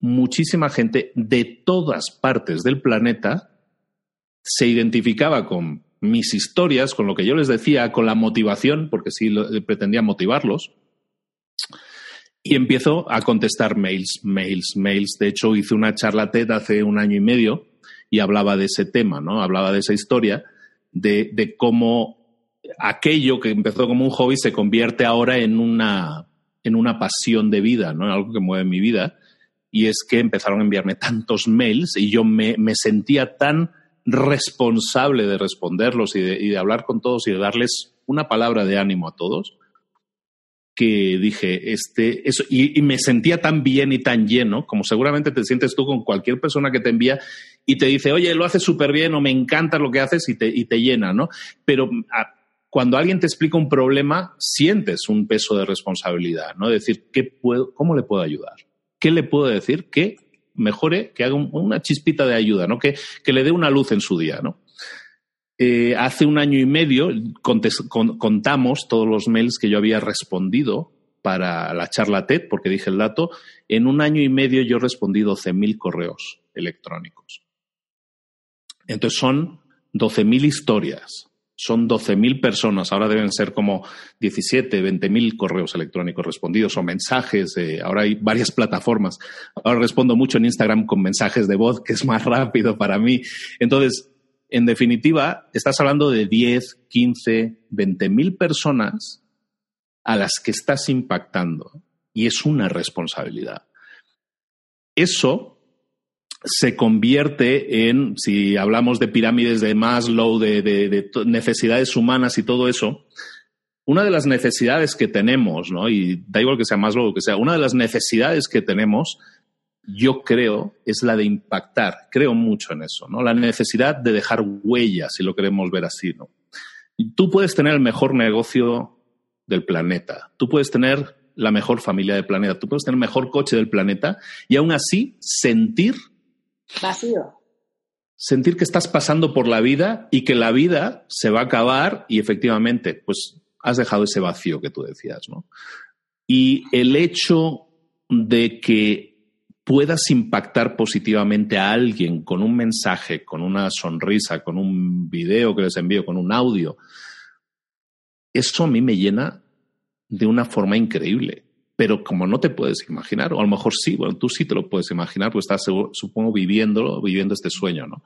Muchísima gente de todas partes del planeta se identificaba con mis historias, con lo que yo les decía, con la motivación, porque sí pretendía motivarlos. Y empiezo a contestar mails, mails, mails. De hecho, hice una charla TED hace un año y medio y hablaba de ese tema, ¿no? Hablaba de esa historia, de, de cómo aquello que empezó como un hobby se convierte ahora en una, en una pasión de vida, ¿no? Algo que mueve mi vida. Y es que empezaron a enviarme tantos mails y yo me, me sentía tan responsable de responderlos y de, hablar con todos y de darles una palabra de ánimo a todos, que dije, este, eso, y, me sentía tan bien y tan lleno, como seguramente te sientes tú con cualquier persona que te envía y te dice, oye, lo haces súper bien o me encanta lo que haces y te, y te llena, ¿no? Pero cuando alguien te explica un problema, sientes un peso de responsabilidad, ¿no? decir, ¿qué puedo, ¿cómo le puedo ayudar? ¿Qué le puedo decir? ¿Qué mejore, que haga una chispita de ayuda, ¿no? Que, que, le dé una luz en su día, ¿no? Eh, hace un año y medio contamos todos los mails que yo había respondido para la charla TED, porque dije el dato. En un año y medio yo respondí 12.000 correos electrónicos. Entonces son 12.000 historias, son 12.000 personas, ahora deben ser como 17, 20.000 correos electrónicos respondidos o mensajes, ahora hay varias plataformas. Ahora respondo mucho en Instagram con mensajes de voz, que es más rápido para mí. Entonces, en definitiva, estás hablando de 10, 15, 20.000 personas a las que estás impactando y es una responsabilidad. Eso se convierte en, si hablamos de pirámides de Maslow, de, de, necesidades humanas y todo eso, una de las necesidades que tenemos, ¿no? y da igual que sea Maslow o que sea, una de las necesidades que tenemos, yo creo, es la de impactar. Creo mucho en eso, ¿no? La necesidad de dejar huellas, si lo queremos ver así, ¿no? Tú puedes tener el mejor negocio del planeta, tú puedes tener la mejor familia del planeta, tú puedes tener el mejor coche del planeta y aún así sentir Vacío. Sentir que estás pasando por la vida y que la vida se va a acabar y efectivamente, pues has dejado ese vacío que tú decías, ¿no? Y el hecho de que puedas impactar positivamente a alguien con un mensaje, con una sonrisa, con un video que les envío, con un audio, eso a mí me llena de una forma increíble pero como no te puedes imaginar, o a lo mejor sí, bueno, tú sí te lo puedes imaginar, pues estás, supongo, viviéndolo, viviendo este sueño, ¿no?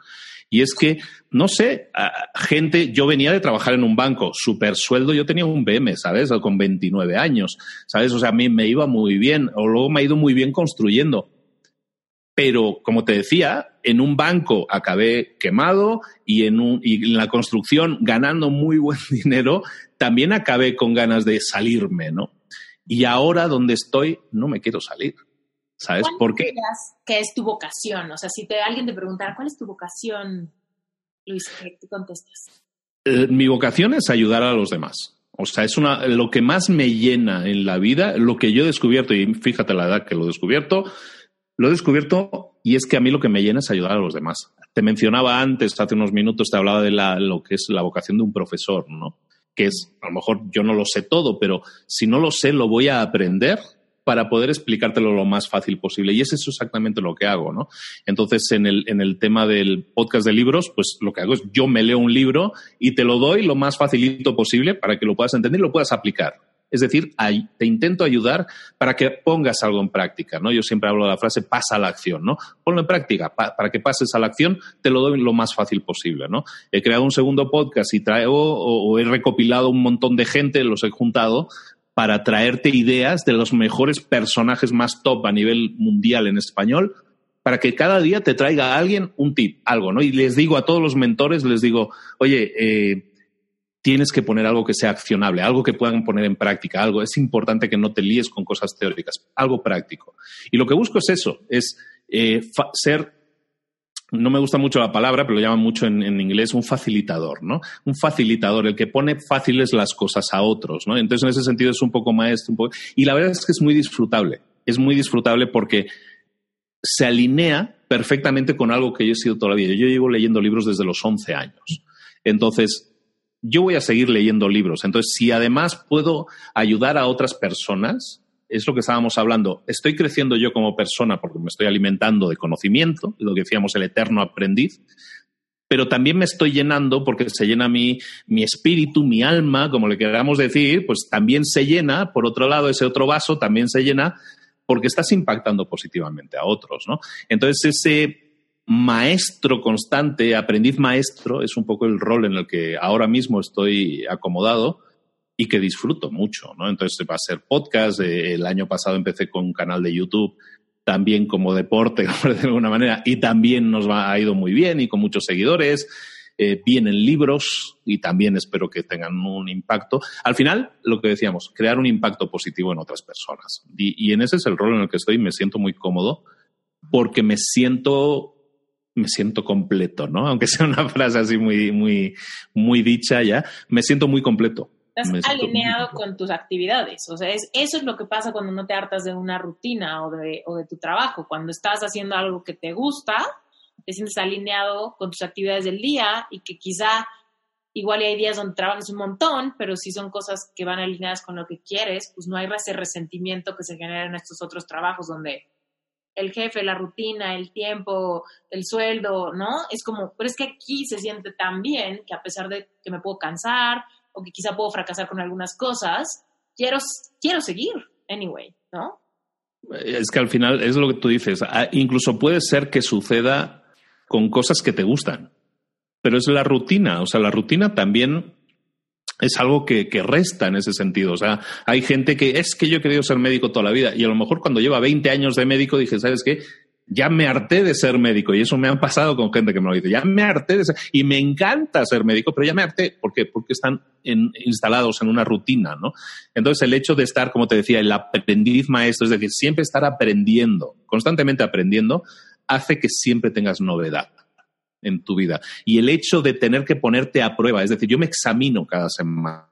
Y es que, no sé, gente, yo venía de trabajar en un banco, super sueldo, yo tenía un BM, ¿sabes? Con 29 años, ¿sabes? O sea, a mí me iba muy bien, o luego me ha ido muy bien construyendo. Pero, como te decía, en un banco acabé quemado y en, un, y en la construcción ganando muy <laughs> buen dinero, también acabé con ganas de salirme, ¿no? Y ahora donde estoy, no me quiero salir. ¿Sabes por qué? ¿Qué es tu vocación? O sea, si te, alguien te preguntara, ¿cuál es tu vocación, Luis? ¿Qué te contestas? Eh, mi vocación es ayudar a los demás. O sea, es una, lo que más me llena en la vida, lo que yo he descubierto, y fíjate la edad que lo he descubierto, lo he descubierto y es que a mí lo que me llena es ayudar a los demás. Te mencionaba antes, hace unos minutos, te hablaba de la, lo que es la vocación de un profesor, ¿no? que es, a lo mejor yo no lo sé todo, pero si no lo sé, lo voy a aprender para poder explicártelo lo más fácil posible. Y es eso exactamente lo que hago, ¿no? Entonces, en el, en el tema del podcast de libros, pues lo que hago es yo me leo un libro y te lo doy lo más facilito posible para que lo puedas entender y lo puedas aplicar. Es decir, te intento ayudar para que pongas algo en práctica, ¿no? Yo siempre hablo de la frase pasa a la acción, ¿no? Ponlo en práctica, para que pases a la acción te lo doy lo más fácil posible, ¿no? He creado un segundo podcast y traigo o, he recopilado un montón de gente, los he juntado para traerte ideas de los mejores personajes más top a nivel mundial en español para que cada día te traiga a alguien un tip, algo, ¿no? Y les digo a todos los mentores, les digo, oye, eh, tienes que poner algo que sea accionable, algo que puedan poner en práctica, algo. Es importante que no te líes con cosas teóricas, algo práctico. Y lo que busco es eso, es eh, ser, no me gusta mucho la palabra, pero lo llaman mucho en, inglés, un facilitador, ¿no? Un facilitador, el que pone fáciles las cosas a otros, ¿no? Entonces, en ese sentido es un poco maestro, un poco... Y la verdad es que es muy disfrutable. Es muy disfrutable porque se alinea perfectamente con algo que yo he sido toda la vida. Yo llevo leyendo libros desde los 11 años. Entonces, yo voy a seguir leyendo libros. Entonces, si además puedo ayudar a otras personas, es lo que estábamos hablando. Estoy creciendo yo como persona porque me estoy alimentando de conocimiento, lo que decíamos el eterno aprendiz, pero también me estoy llenando porque se llena mi, mi espíritu, mi alma, como le queramos decir, pues también se llena, por otro lado, ese otro vaso también se llena porque estás impactando positivamente a otros, ¿no? Entonces, ese maestro constante, aprendiz maestro, es un poco el rol en el que ahora mismo estoy acomodado y que disfruto mucho, ¿no? Entonces va a ser podcast. Eh, el año pasado empecé con un canal de YouTube también como deporte, <laughs> de alguna manera, y también nos va, ha ido muy bien y con muchos seguidores. Eh, vienen libros y también espero que tengan un impacto. Al final, lo que decíamos, crear un impacto positivo en otras personas. Y, y en ese es el rol en el que estoy. Me siento muy cómodo porque me siento me siento completo, ¿no? <laughs> Aunque sea una frase así muy, muy, muy dicha ya, me siento muy completo. Estás alineado con tus actividades. O sea, es, eso es lo que pasa cuando no te hartas de una rutina o de, o de tu trabajo. Cuando estás haciendo algo que te gusta, te sientes alineado con tus actividades del día y que quizá igual hay días donde trabajas un montón, pero si son cosas que van alineadas con lo que quieres, pues no hay ese resentimiento que se genera en estos otros trabajos donde el jefe, la rutina, el tiempo, el sueldo, ¿no? Es como, pero es que aquí se siente tan bien que a pesar de que me puedo cansar o que quizá puedo fracasar con algunas cosas, quiero, quiero seguir, anyway, ¿no? Es que al final es lo que tú dices. Ah, incluso puede ser que suceda con cosas que te gustan, pero es la rutina. O sea, la rutina también es algo que, que, resta en ese sentido. O sea, hay gente que es que yo he querido ser médico toda la vida y a lo mejor cuando lleva 20 años de médico dije, ¿sabes qué? Ya me harté de ser médico y eso me ha pasado con gente que me lo dice. Ya me harté de ser y me encanta ser médico, pero ya me harté. ¿Por qué? Porque están instalados en una rutina, ¿no? Entonces el hecho de estar, como te decía, el aprendiz maestro, es decir, siempre estar aprendiendo, constantemente aprendiendo, hace que siempre tengas novedad en tu vida. Y el hecho de tener que ponerte a prueba, es decir, yo me examino cada semana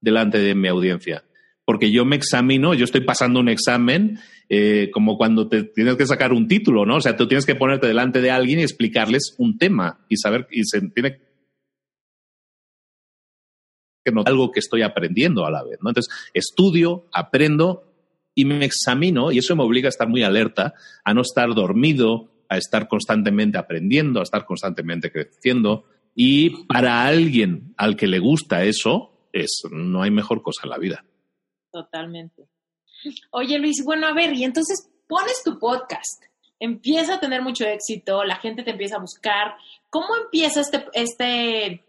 delante de mi audiencia, porque yo me examino, yo estoy pasando un examen eh, como cuando te tienes que sacar un título, ¿no? O sea, tú tienes que ponerte delante de alguien y explicarles un tema y saber, y se tiene que notar algo que estoy aprendiendo a la vez, ¿no? Entonces, estudio, aprendo y me examino y eso me obliga a estar muy alerta, a no estar dormido, a estar constantemente aprendiendo, a estar constantemente creciendo. Y para alguien al que le gusta eso, es, no hay mejor cosa en la vida. Totalmente. Oye, Luis, bueno, a ver, y entonces pones tu podcast, empieza a tener mucho éxito, la gente te empieza a buscar. ¿Cómo empieza este, este,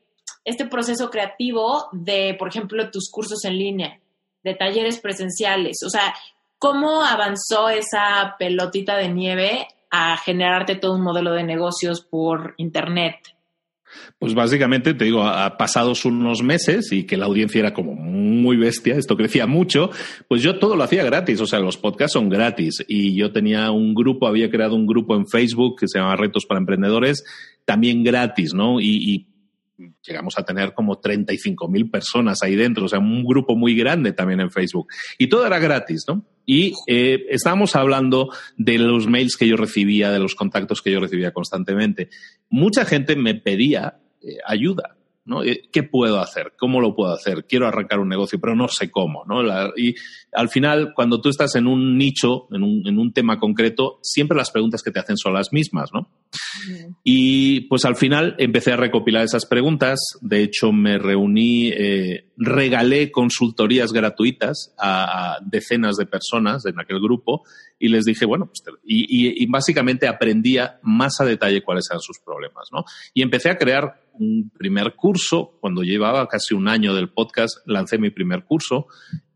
este proceso creativo de, por ejemplo, tus cursos en línea, de talleres presenciales? O sea, ¿cómo avanzó esa pelotita de nieve a generarte todo un modelo de negocios por Internet? Pues básicamente, te digo, ha pasados unos meses y que la audiencia era como muy bestia, esto crecía mucho, pues yo todo lo hacía gratis, o sea, los podcasts son gratis y yo tenía un grupo, había creado un grupo en Facebook que se llama Retos para Emprendedores, también gratis, ¿no? Y llegamos a tener como 35 mil personas ahí dentro, o sea, un grupo muy grande también en Facebook. Y todo era gratis, ¿no? Y eh, estábamos hablando de los mails que yo recibía, de los contactos que yo recibía constantemente. Mucha gente me pedía eh, ayuda. ¿No? Eh, ¿Qué puedo hacer? ¿Cómo lo puedo hacer? Quiero arrancar un negocio, pero no sé cómo, ¿no? y al final, cuando tú estás en un nicho, en un, en un, tema concreto, siempre las preguntas que te hacen son las mismas, ¿no? Y pues al final empecé a recopilar esas preguntas. De hecho, me reuní, eh, regalé consultorías gratuitas a, decenas de personas en aquel grupo y les dije, bueno, pues, y, básicamente aprendía más a detalle cuáles eran sus problemas, ¿no? Y empecé a crear un primer curso. Cuando llevaba casi un año del podcast, lancé mi primer curso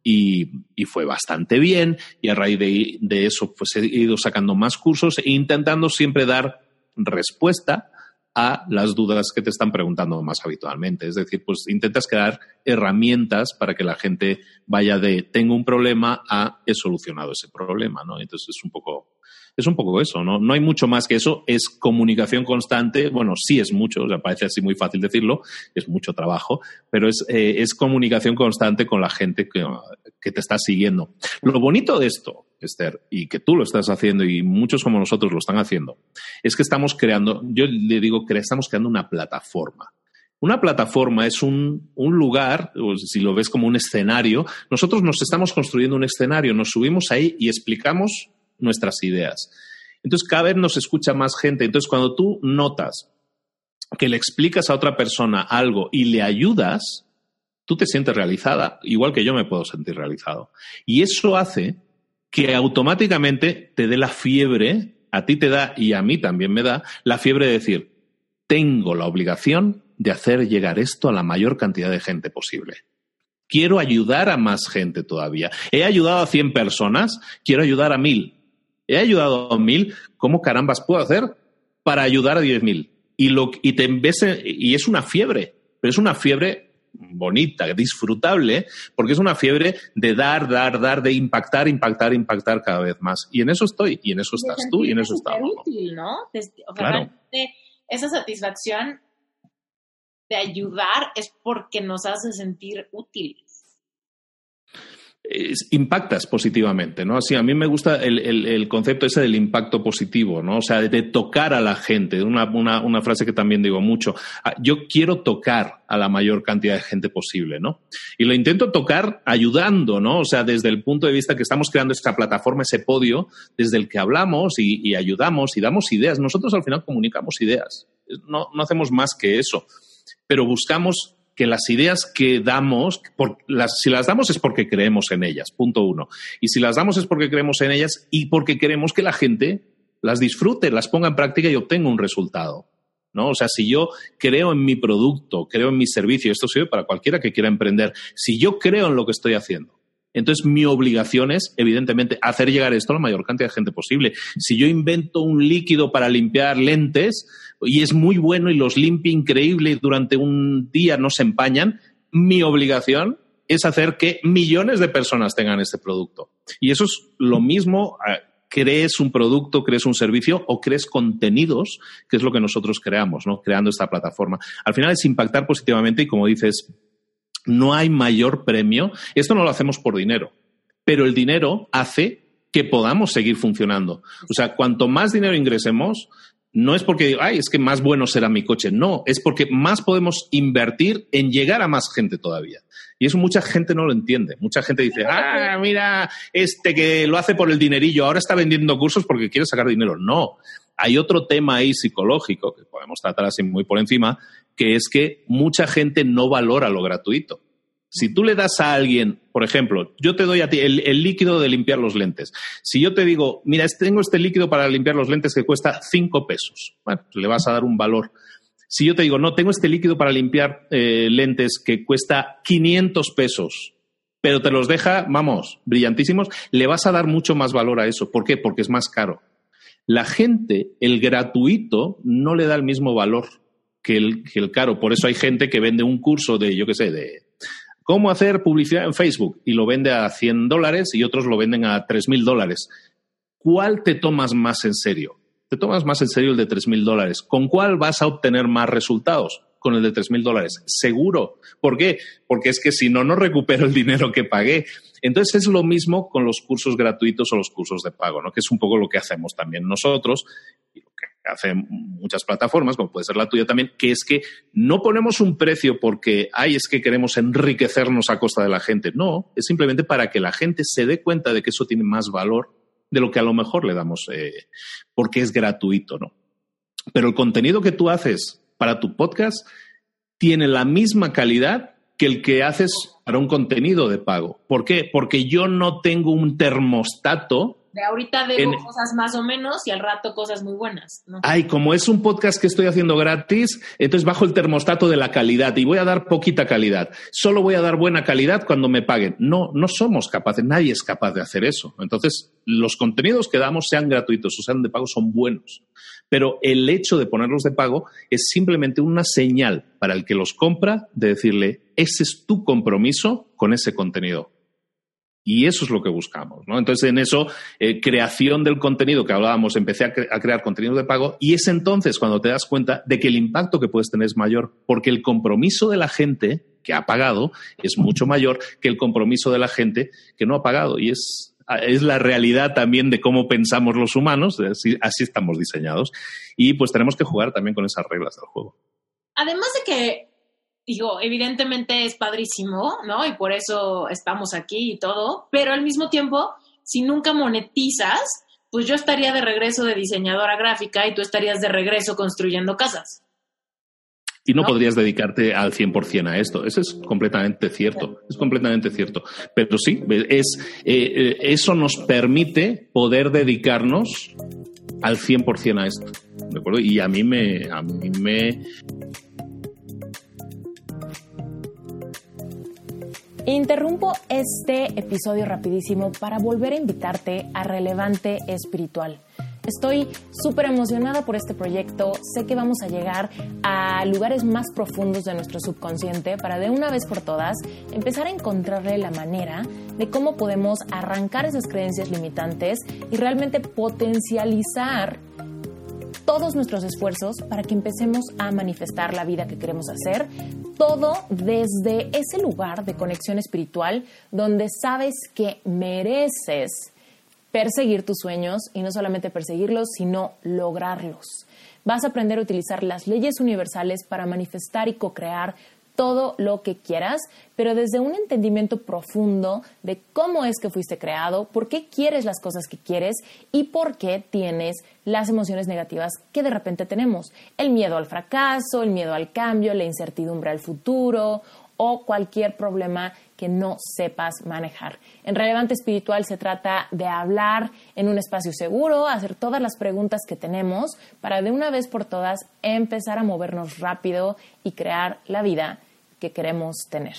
y, y, fue bastante bien. Y a raíz de, eso, pues he ido sacando más cursos e intentando siempre dar respuesta a las dudas que te están preguntando más habitualmente. Es decir, pues intentas crear herramientas para que la gente vaya de tengo un problema a he solucionado ese problema, ¿no? Entonces es un poco es un poco eso, ¿no? No hay mucho más que eso, es comunicación constante, bueno, sí es mucho, o sea, parece así muy fácil decirlo, es mucho trabajo, pero es, eh, es comunicación constante con la gente que, que te está siguiendo. Lo bonito de esto, Esther, y que tú lo estás haciendo y muchos como nosotros lo están haciendo, es que estamos creando, yo le digo que estamos creando una plataforma. Una plataforma es un, un, lugar, si lo ves como un escenario, nosotros nos estamos construyendo un escenario, nos subimos ahí y explicamos nuestras ideas. Entonces, cada vez nos escucha más gente. Entonces, cuando tú notas que le explicas a otra persona algo y le ayudas, tú te sientes realizada, igual que yo me puedo sentir realizado. Y eso hace que automáticamente te dé la fiebre, a ti te da y a mí también me da, la fiebre de decir, tengo la obligación de hacer llegar esto a la mayor cantidad de gente posible. Quiero ayudar a más gente todavía. He ayudado a 100 personas, quiero ayudar a mil he ayudado a mil, ¿cómo carambas puedo hacer para ayudar a diez mil? Y, lo, y, te y es una fiebre, pero es una fiebre bonita, disfrutable, porque es una fiebre de dar, dar, dar, de impactar, impactar, impactar cada vez más. Y en eso estoy, y en eso estás tú, y en eso estamos. útil, ¿no? claro. esa satisfacción de ayudar es porque nos hace sentir útiles. Impactas positivamente, ¿no? Así, a mí me gusta el, concepto ese del impacto positivo, ¿no? O sea, de, tocar a la gente, una, una, frase que también digo mucho. Ah, yo quiero tocar a la mayor cantidad de gente posible, ¿no? Y lo intento tocar ayudando, ¿no? O sea, desde el punto de vista que estamos creando esta plataforma, ese podio, desde el que hablamos y, y ayudamos y damos ideas. Nosotros al final comunicamos ideas. No, no hacemos más que eso. Pero buscamos que las ideas que damos, si las damos es porque creemos en ellas, punto uno. Y si las damos es porque creemos en ellas y porque queremos que la gente las disfrute, las ponga en práctica y obtenga un resultado. ¿no? O sea, si yo creo en mi producto, creo en mi servicio, esto sirve para cualquiera que quiera emprender, si yo creo en lo que estoy haciendo, entonces mi obligación es, evidentemente, hacer llegar esto a la mayor cantidad de gente posible. Si yo invento un líquido para limpiar lentes, y es muy bueno y los limpia increíble y durante un día no se empañan, mi obligación es hacer que millones de personas tengan este producto. Y eso es lo mismo, eh, crees un producto, crees un servicio o crees contenidos, que es lo que nosotros creamos, ¿no? Creando esta plataforma. Al final es impactar positivamente y como dices, no hay mayor premio. Esto no lo hacemos por dinero, pero el dinero hace que podamos seguir funcionando. O sea, cuanto más dinero ingresemos, no es porque ay, es que más bueno será mi coche. No, es porque más podemos invertir en llegar a más gente todavía. Y eso mucha gente no lo entiende. Mucha gente dice, ah, mira, este que lo hace por el dinerillo, ahora está vendiendo cursos porque quiere sacar dinero. No. Hay otro tema ahí psicológico que podemos tratar así muy por encima, que es que mucha gente no valora lo gratuito. Si tú le das a alguien, por ejemplo, yo te doy a ti el, líquido de limpiar los lentes. Si yo te digo, mira, tengo este líquido para limpiar los lentes que cuesta cinco pesos, bueno, pues le vas a dar un valor. Si yo te digo, no, tengo este líquido para limpiar eh, lentes que cuesta 500 pesos, pero te los deja, vamos, brillantísimos, le vas a dar mucho más valor a eso. ¿Por qué? Porque es más caro. La gente, el gratuito, no le da el mismo valor que el, que el caro. Por eso hay gente que vende un curso de, yo qué sé, de cómo hacer publicidad en Facebook y lo vende a 100 dólares y otros lo venden a 3.000 dólares. ¿Cuál te tomas más en serio? Te tomas más en serio el de 3.000 dólares. ¿Con cuál vas a obtener más resultados? Con el de 3.000 dólares. Seguro. ¿Por qué? Porque es que si no, no recupero el dinero que pagué. Entonces es lo mismo con los cursos gratuitos o los cursos de pago, ¿no? que es un poco lo que hacemos también nosotros hacen muchas plataformas, como puede ser la tuya también, que es que no ponemos un precio porque, ay, es que queremos enriquecernos a costa de la gente. No, es simplemente para que la gente se dé cuenta de que eso tiene más valor de lo que a lo mejor le damos eh, porque es gratuito, ¿no? Pero el contenido que tú haces para tu podcast tiene la misma calidad que el que haces para un contenido de pago. ¿Por qué? Porque yo no tengo un termostato de ahorita veo cosas más o menos y al rato cosas muy buenas. Ay, como es un podcast que estoy haciendo gratis, entonces bajo el termostato de la calidad y voy a dar poquita calidad. Solo voy a dar buena calidad cuando me paguen. No, no somos capaces, nadie es capaz de hacer eso. Entonces, los contenidos que damos, sean gratuitos o sean de pago, son buenos. Pero el hecho de ponerlos de pago es simplemente una señal para el que los compra de decirle, ese es tu compromiso con ese contenido. Y eso es lo que buscamos, ¿no? Entonces, en eso, eh, creación del contenido que hablábamos, empecé a, crear contenido de pago y es entonces cuando te das cuenta de que el impacto que puedes tener es mayor, porque el compromiso de la gente que ha pagado es mucho mayor que el compromiso de la gente que no ha pagado. Y es, es la realidad también de cómo pensamos los humanos, así, así estamos diseñados. Y pues tenemos que jugar también con esas reglas del juego. Además de que digo, evidentemente es padrísimo, ¿no? Y por eso estamos aquí y todo, pero al mismo tiempo, si nunca monetizas, pues yo estaría de regreso de diseñadora gráfica y tú estarías de regreso construyendo casas. Y no, podrías dedicarte al 100% a esto. Eso es completamente cierto. Es completamente cierto. Pero sí, es, eh, eh, eso nos permite poder dedicarnos al 100% a esto. ¿De acuerdo? Y a mí me, a mí me, Interrumpo este episodio rapidísimo para volver a invitarte a Relevante Espiritual. Estoy súper emocionada por este proyecto. Sé que vamos a llegar a lugares más profundos de nuestro subconsciente para de una vez por todas empezar a encontrarle la manera de cómo podemos arrancar esas creencias limitantes y realmente potencializar todos nuestros esfuerzos para que empecemos a manifestar la vida que queremos hacer, todo desde ese lugar de conexión espiritual donde sabes que mereces perseguir tus sueños y no solamente perseguirlos, sino lograrlos. Vas a aprender a utilizar las leyes universales para manifestar y co-crear todo lo que quieras, pero desde un entendimiento profundo de cómo es que fuiste creado, por qué quieres las cosas que quieres y por qué tienes las emociones negativas que de repente tenemos. El miedo al fracaso, el miedo al cambio, la incertidumbre al futuro o cualquier problema que no sepas manejar. En Relevante Espiritual se trata de hablar en un espacio seguro, hacer todas las preguntas que tenemos para de una vez por todas empezar a movernos rápido y crear la vida que queremos tener.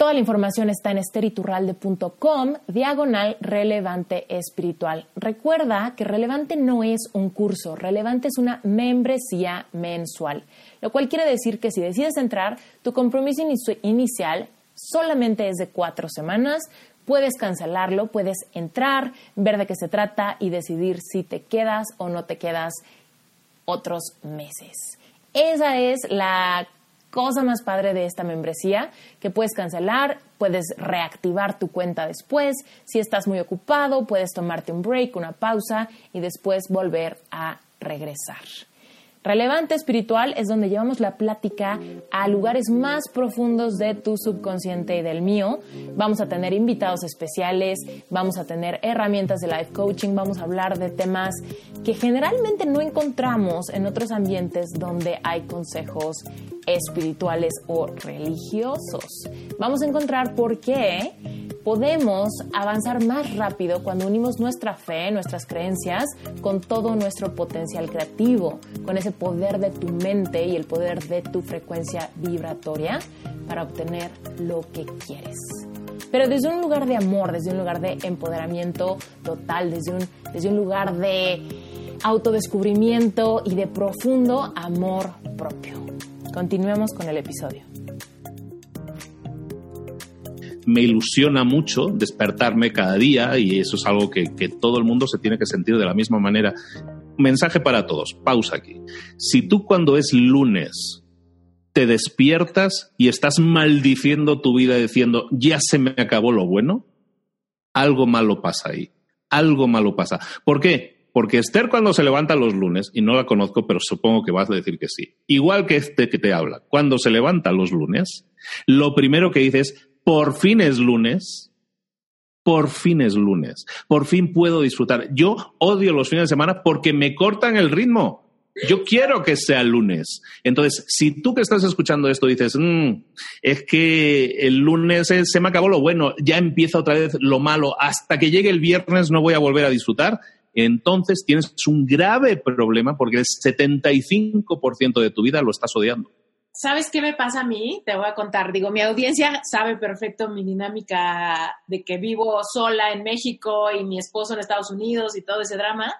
Toda la información está en esteriturralde.com, diagonal relevante espiritual. Recuerda que relevante no es un curso, relevante es una membresía mensual, lo cual quiere decir que si decides entrar, tu compromiso inicial solamente es de cuatro semanas, puedes cancelarlo, puedes entrar, ver de qué se trata y decidir si te quedas o no te quedas otros meses. Esa es la cosa más padre de esta membresía, que puedes cancelar, puedes reactivar tu cuenta después. Si estás muy ocupado, puedes tomarte un break, una pausa y después volver a regresar. Relevante espiritual es donde llevamos la plática a lugares más profundos de tu subconsciente y del mío. Vamos a tener invitados especiales, vamos a tener herramientas de life coaching, vamos a hablar de temas que generalmente no encontramos en otros ambientes donde hay consejos espirituales o religiosos. Vamos a encontrar por qué podemos avanzar más rápido cuando unimos nuestra fe, nuestras creencias, con todo nuestro potencial creativo, con ese poder de tu mente y el poder de tu frecuencia vibratoria para obtener lo que quieres. Pero desde un lugar de amor, desde un lugar de empoderamiento total, desde un, desde un lugar de autodescubrimiento y de profundo amor propio. Continuemos con el episodio. Me ilusiona mucho despertarme cada día y eso es algo que, que todo el mundo se tiene que sentir de la misma manera. Mensaje para todos, pausa aquí. Si tú cuando es lunes te despiertas y estás maldiciendo tu vida diciendo, ya se me acabó lo bueno, algo malo pasa ahí. Algo malo pasa. ¿Por qué? Porque Esther cuando se levanta los lunes, y no la conozco, pero supongo que vas a decir que sí, igual que este que te habla, cuando se levanta los lunes, lo primero que dice es, por fin es lunes, por fin es lunes, por fin puedo disfrutar. Yo odio los fines de semana porque me cortan el ritmo. Yo quiero que sea lunes. Entonces, si tú que estás escuchando esto dices, mm, es que el lunes se me acabó lo bueno, ya empieza otra vez lo malo, hasta que llegue el viernes no voy a volver a disfrutar, entonces tienes un grave problema porque el 75% de tu vida lo estás odiando. ¿Sabes qué me pasa a mí? Te voy a contar. Digo, mi audiencia sabe perfecto mi dinámica de que vivo sola en México y mi esposo en Estados Unidos y todo ese drama.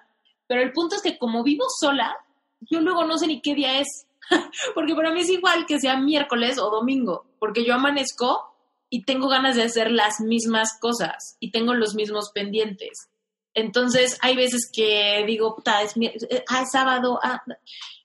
Pero el punto es que como vivo sola, yo luego no sé ni qué día es. <laughs> porque para mí es igual que sea miércoles o domingo. Porque yo amanezco y tengo ganas de hacer las mismas cosas y tengo los mismos pendientes. Entonces, hay veces que digo, puta, es, eh, ah, sábado, ah,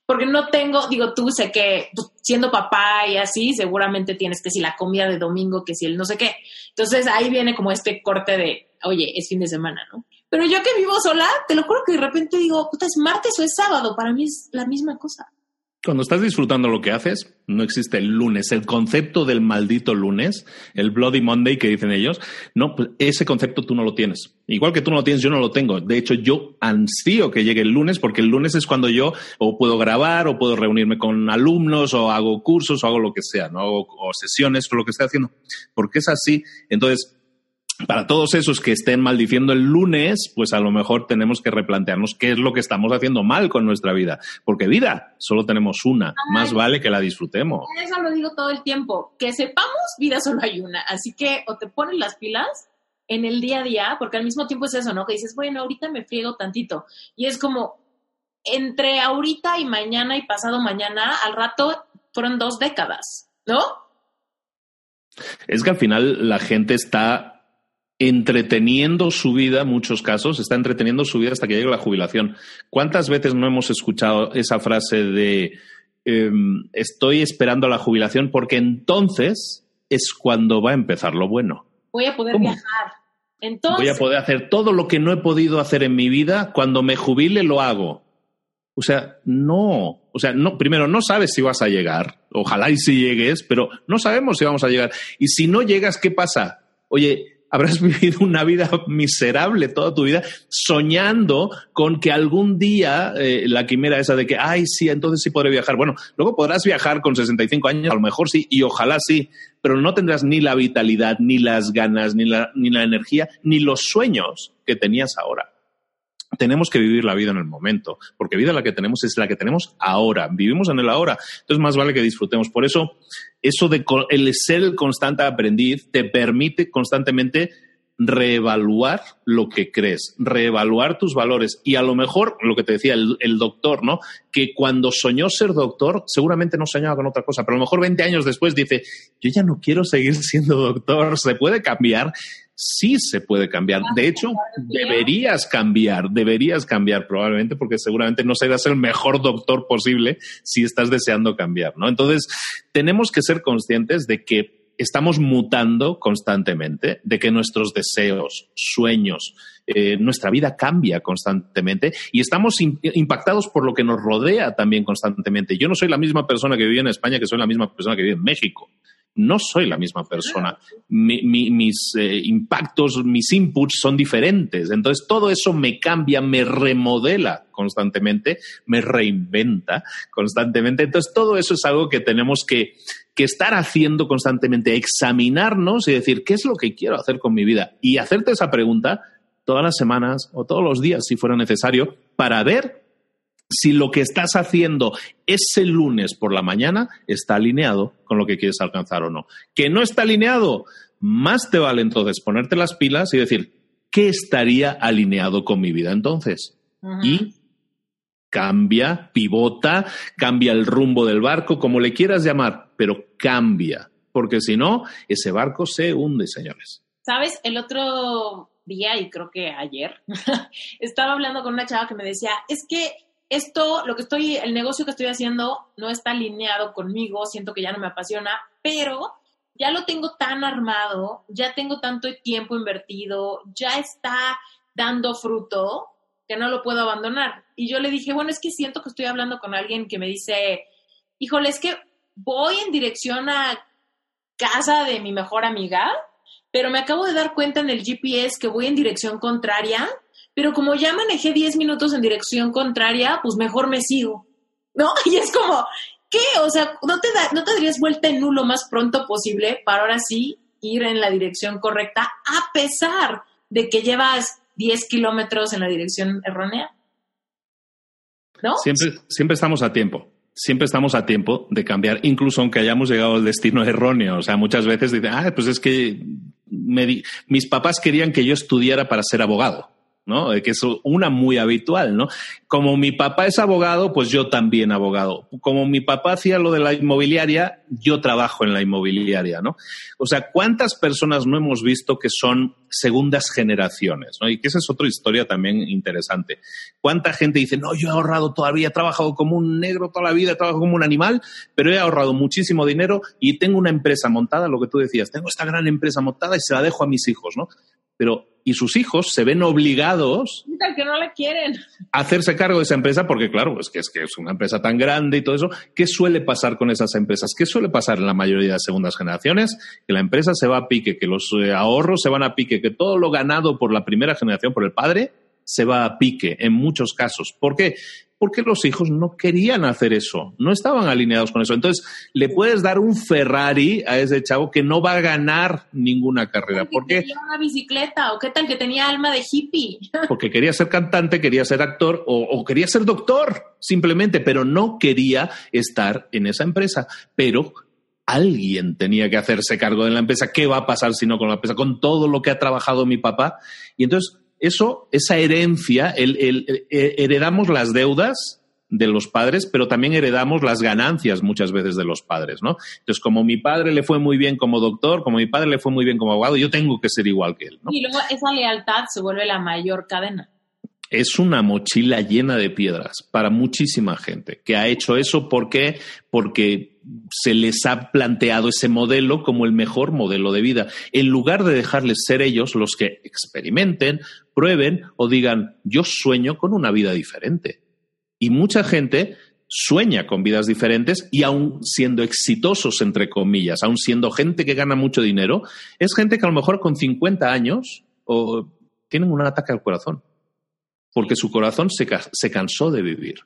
porque no tengo, digo, tú sé que pues, siendo papá y así, seguramente tienes que si la comida de domingo, que si el no sé qué. Entonces, ahí viene como este corte de, oye, es fin de semana, ¿no? Pero yo que vivo sola, te lo juro que de repente digo, puta, es martes o es sábado, para mí es la misma cosa. Cuando estás disfrutando lo que haces, no existe el lunes. El concepto del maldito lunes, el Bloody Monday que dicen ellos, no, pues ese concepto tú no lo tienes. Igual que tú no lo tienes, yo no lo tengo. De hecho, yo ansío que llegue el lunes porque el lunes es cuando yo o puedo grabar o puedo reunirme con alumnos o hago cursos o hago lo que sea, ¿no? O, sesiones o lo que esté haciendo. Porque es así. Entonces, para todos esos que estén maldiciendo el lunes, pues a lo mejor tenemos que replantearnos qué es lo que estamos haciendo mal con nuestra vida. Porque vida solo tenemos una, más vale que la disfrutemos. Eso lo digo todo el tiempo, que sepamos, vida solo hay una. Así que o te pones las pilas en el día a día, porque al mismo tiempo es eso, ¿no? Que dices, bueno, ahorita me friego tantito. Y es como, entre ahorita y mañana y pasado mañana, al rato fueron dos décadas, ¿no? Es que al final la gente está entreteniendo su vida, en muchos casos, está entreteniendo su vida hasta que llegue la jubilación. ¿Cuántas veces no hemos escuchado esa frase de em, estoy esperando la jubilación porque entonces es cuando va a empezar lo bueno? Voy a poder viajar. Entonces, Voy a poder hacer todo lo que no he podido hacer en mi vida. Cuando me jubile lo hago. O sea, no. O sea, no, primero, no sabes si vas a llegar. Ojalá y si llegues, pero no sabemos si vamos a llegar. Y si no llegas, ¿qué pasa? Oye, habrás <laughs> vivido una vida miserable toda tu vida soñando con que algún día eh, la quimera esa de que, ay, sí, entonces sí podré viajar. Bueno, luego podrás viajar con 65 años, a lo mejor sí, y ojalá sí, pero no tendrás ni la vitalidad, ni las ganas, ni la, ni la energía, ni los sueños que tenías ahora tenemos que vivir la vida en el momento, porque vida la que tenemos es la que tenemos ahora, vivimos en el ahora, entonces más vale que disfrutemos. Por eso, eso de el ser el constante aprendiz te permite constantemente reevaluar lo que crees, reevaluar tus valores y a lo mejor lo que te decía el, el, doctor, ¿no? Que cuando soñó ser doctor, seguramente no soñaba con otra cosa, pero a lo mejor 20 años después dice, yo ya no quiero seguir <laughs> siendo doctor, se puede cambiar sí se puede cambiar. De hecho, deberías cambiar, deberías cambiar probablemente porque seguramente no serás el mejor doctor posible si estás deseando cambiar, ¿no? Entonces, tenemos que ser conscientes de que estamos mutando constantemente, de que nuestros deseos, sueños, eh, nuestra vida cambia constantemente y estamos in impactados por lo que nos rodea también constantemente. Yo no soy la misma persona que vive en España que soy la misma persona que vive en México no soy la misma persona. Mi, mi, mis eh, impactos, mis inputs son diferentes. Entonces, todo eso me cambia, me remodela constantemente, me reinventa constantemente. Entonces, todo eso es algo que tenemos que, que estar haciendo constantemente, examinarnos y decir, ¿qué es lo que quiero hacer con mi vida? Y hacerte esa pregunta todas las semanas o todos los días, si fuera necesario, para ver si lo que estás haciendo ese lunes por la mañana está alineado con lo que quieres alcanzar o no. Que no está alineado, más te vale entonces ponerte las pilas y decir, ¿qué estaría alineado con mi vida entonces? Y cambia, pivota, cambia el rumbo del barco, como le quieras llamar, pero cambia, porque si no, ese barco se hunde, señores. ¿Sabes? El otro día, y creo que ayer, <laughs> estaba hablando con una chava que me decía, es que esto, lo que estoy, el negocio que estoy haciendo no está alineado conmigo, siento que ya no me apasiona, pero ya lo tengo tan armado, ya tengo tanto tiempo invertido, ya está dando fruto que no lo puedo abandonar. Y yo le dije, bueno, es que siento que estoy hablando con alguien que me dice, híjole, es que voy en dirección a casa de mi mejor amiga, pero me acabo de dar cuenta en el GPS que voy en dirección contraria pero como ya manejé 10 minutos en dirección contraria, pues mejor me sigo, ¿no? <laughs> Y es como, ¿qué? O sea, ¿no te, no te darías vuelta en U lo más pronto posible para ahora sí ir en la dirección correcta, a pesar de que llevas 10 kilómetros en la dirección errónea? ¿No? Siempre, siempre estamos a tiempo siempre estamos a tiempo de cambiar, incluso aunque hayamos llegado al destino erróneo. O sea, muchas veces dicen, ah, pues es que mis papás querían que yo estudiara para ser abogado. ¿No? Que es una muy habitual, ¿no? Como mi papá es abogado, pues yo también abogado. Como mi papá hacía lo de la inmobiliaria, yo trabajo en la inmobiliaria, ¿no? O sea, ¿cuántas personas no hemos visto que son segundas generaciones, ¿no? Y que esa es otra historia también interesante. ¿Cuánta gente dice, no, yo he ahorrado todavía, he trabajado como un negro toda la vida, he trabajado como un animal, pero he ahorrado muchísimo dinero y tengo una empresa montada, lo que tú decías, tengo esta gran empresa montada y se la dejo a mis hijos, ¿no? Pero y sus hijos se ven obligados que no la quieren. a hacerse cargo de esa empresa porque claro, es que, es que es una empresa tan grande y todo eso. ¿Qué suele pasar con esas empresas? ¿Qué suele pasar en la mayoría de segundas generaciones? Que la empresa se va a pique, que los eh, ahorros se van a pique, que todo lo ganado por la primera generación, por el padre, se va a pique en muchos casos. ¿Por qué? Porque los hijos no querían hacer eso, no estaban alineados con eso. Entonces, le puedes dar un Ferrari a ese chavo que no va a ganar ninguna carrera. ¿Por qué? Tenía una bicicleta, o qué tal que tenía alma de hippie. <laughs> Porque quería ser cantante, quería ser actor o, o quería ser doctor, simplemente, pero no quería estar en esa empresa. Pero alguien tenía que hacerse cargo de la empresa. ¿Qué va a pasar si no con la empresa? Con todo lo que ha trabajado mi papá. Y entonces eso, esa herencia, el, el, el, heredamos las deudas de los padres, pero también heredamos las ganancias muchas veces de los padres, ¿no? Entonces, como mi padre le fue muy bien como doctor, como mi padre le fue muy bien como abogado, yo tengo que ser igual que él, ¿no? Y luego esa lealtad se vuelve la mayor cadena. Es una mochila llena de piedras para muchísima gente que ha hecho eso porque porque se les ha planteado ese modelo como el mejor modelo de vida, en lugar de dejarles ser ellos los que experimenten, prueben o digan, yo sueño con una vida diferente. Y mucha gente sueña con vidas diferentes y aún siendo exitosos, entre comillas, aún siendo gente que gana mucho dinero, es gente que a lo mejor con 50 años o, tienen un ataque al corazón, porque su corazón se, se cansó de vivir.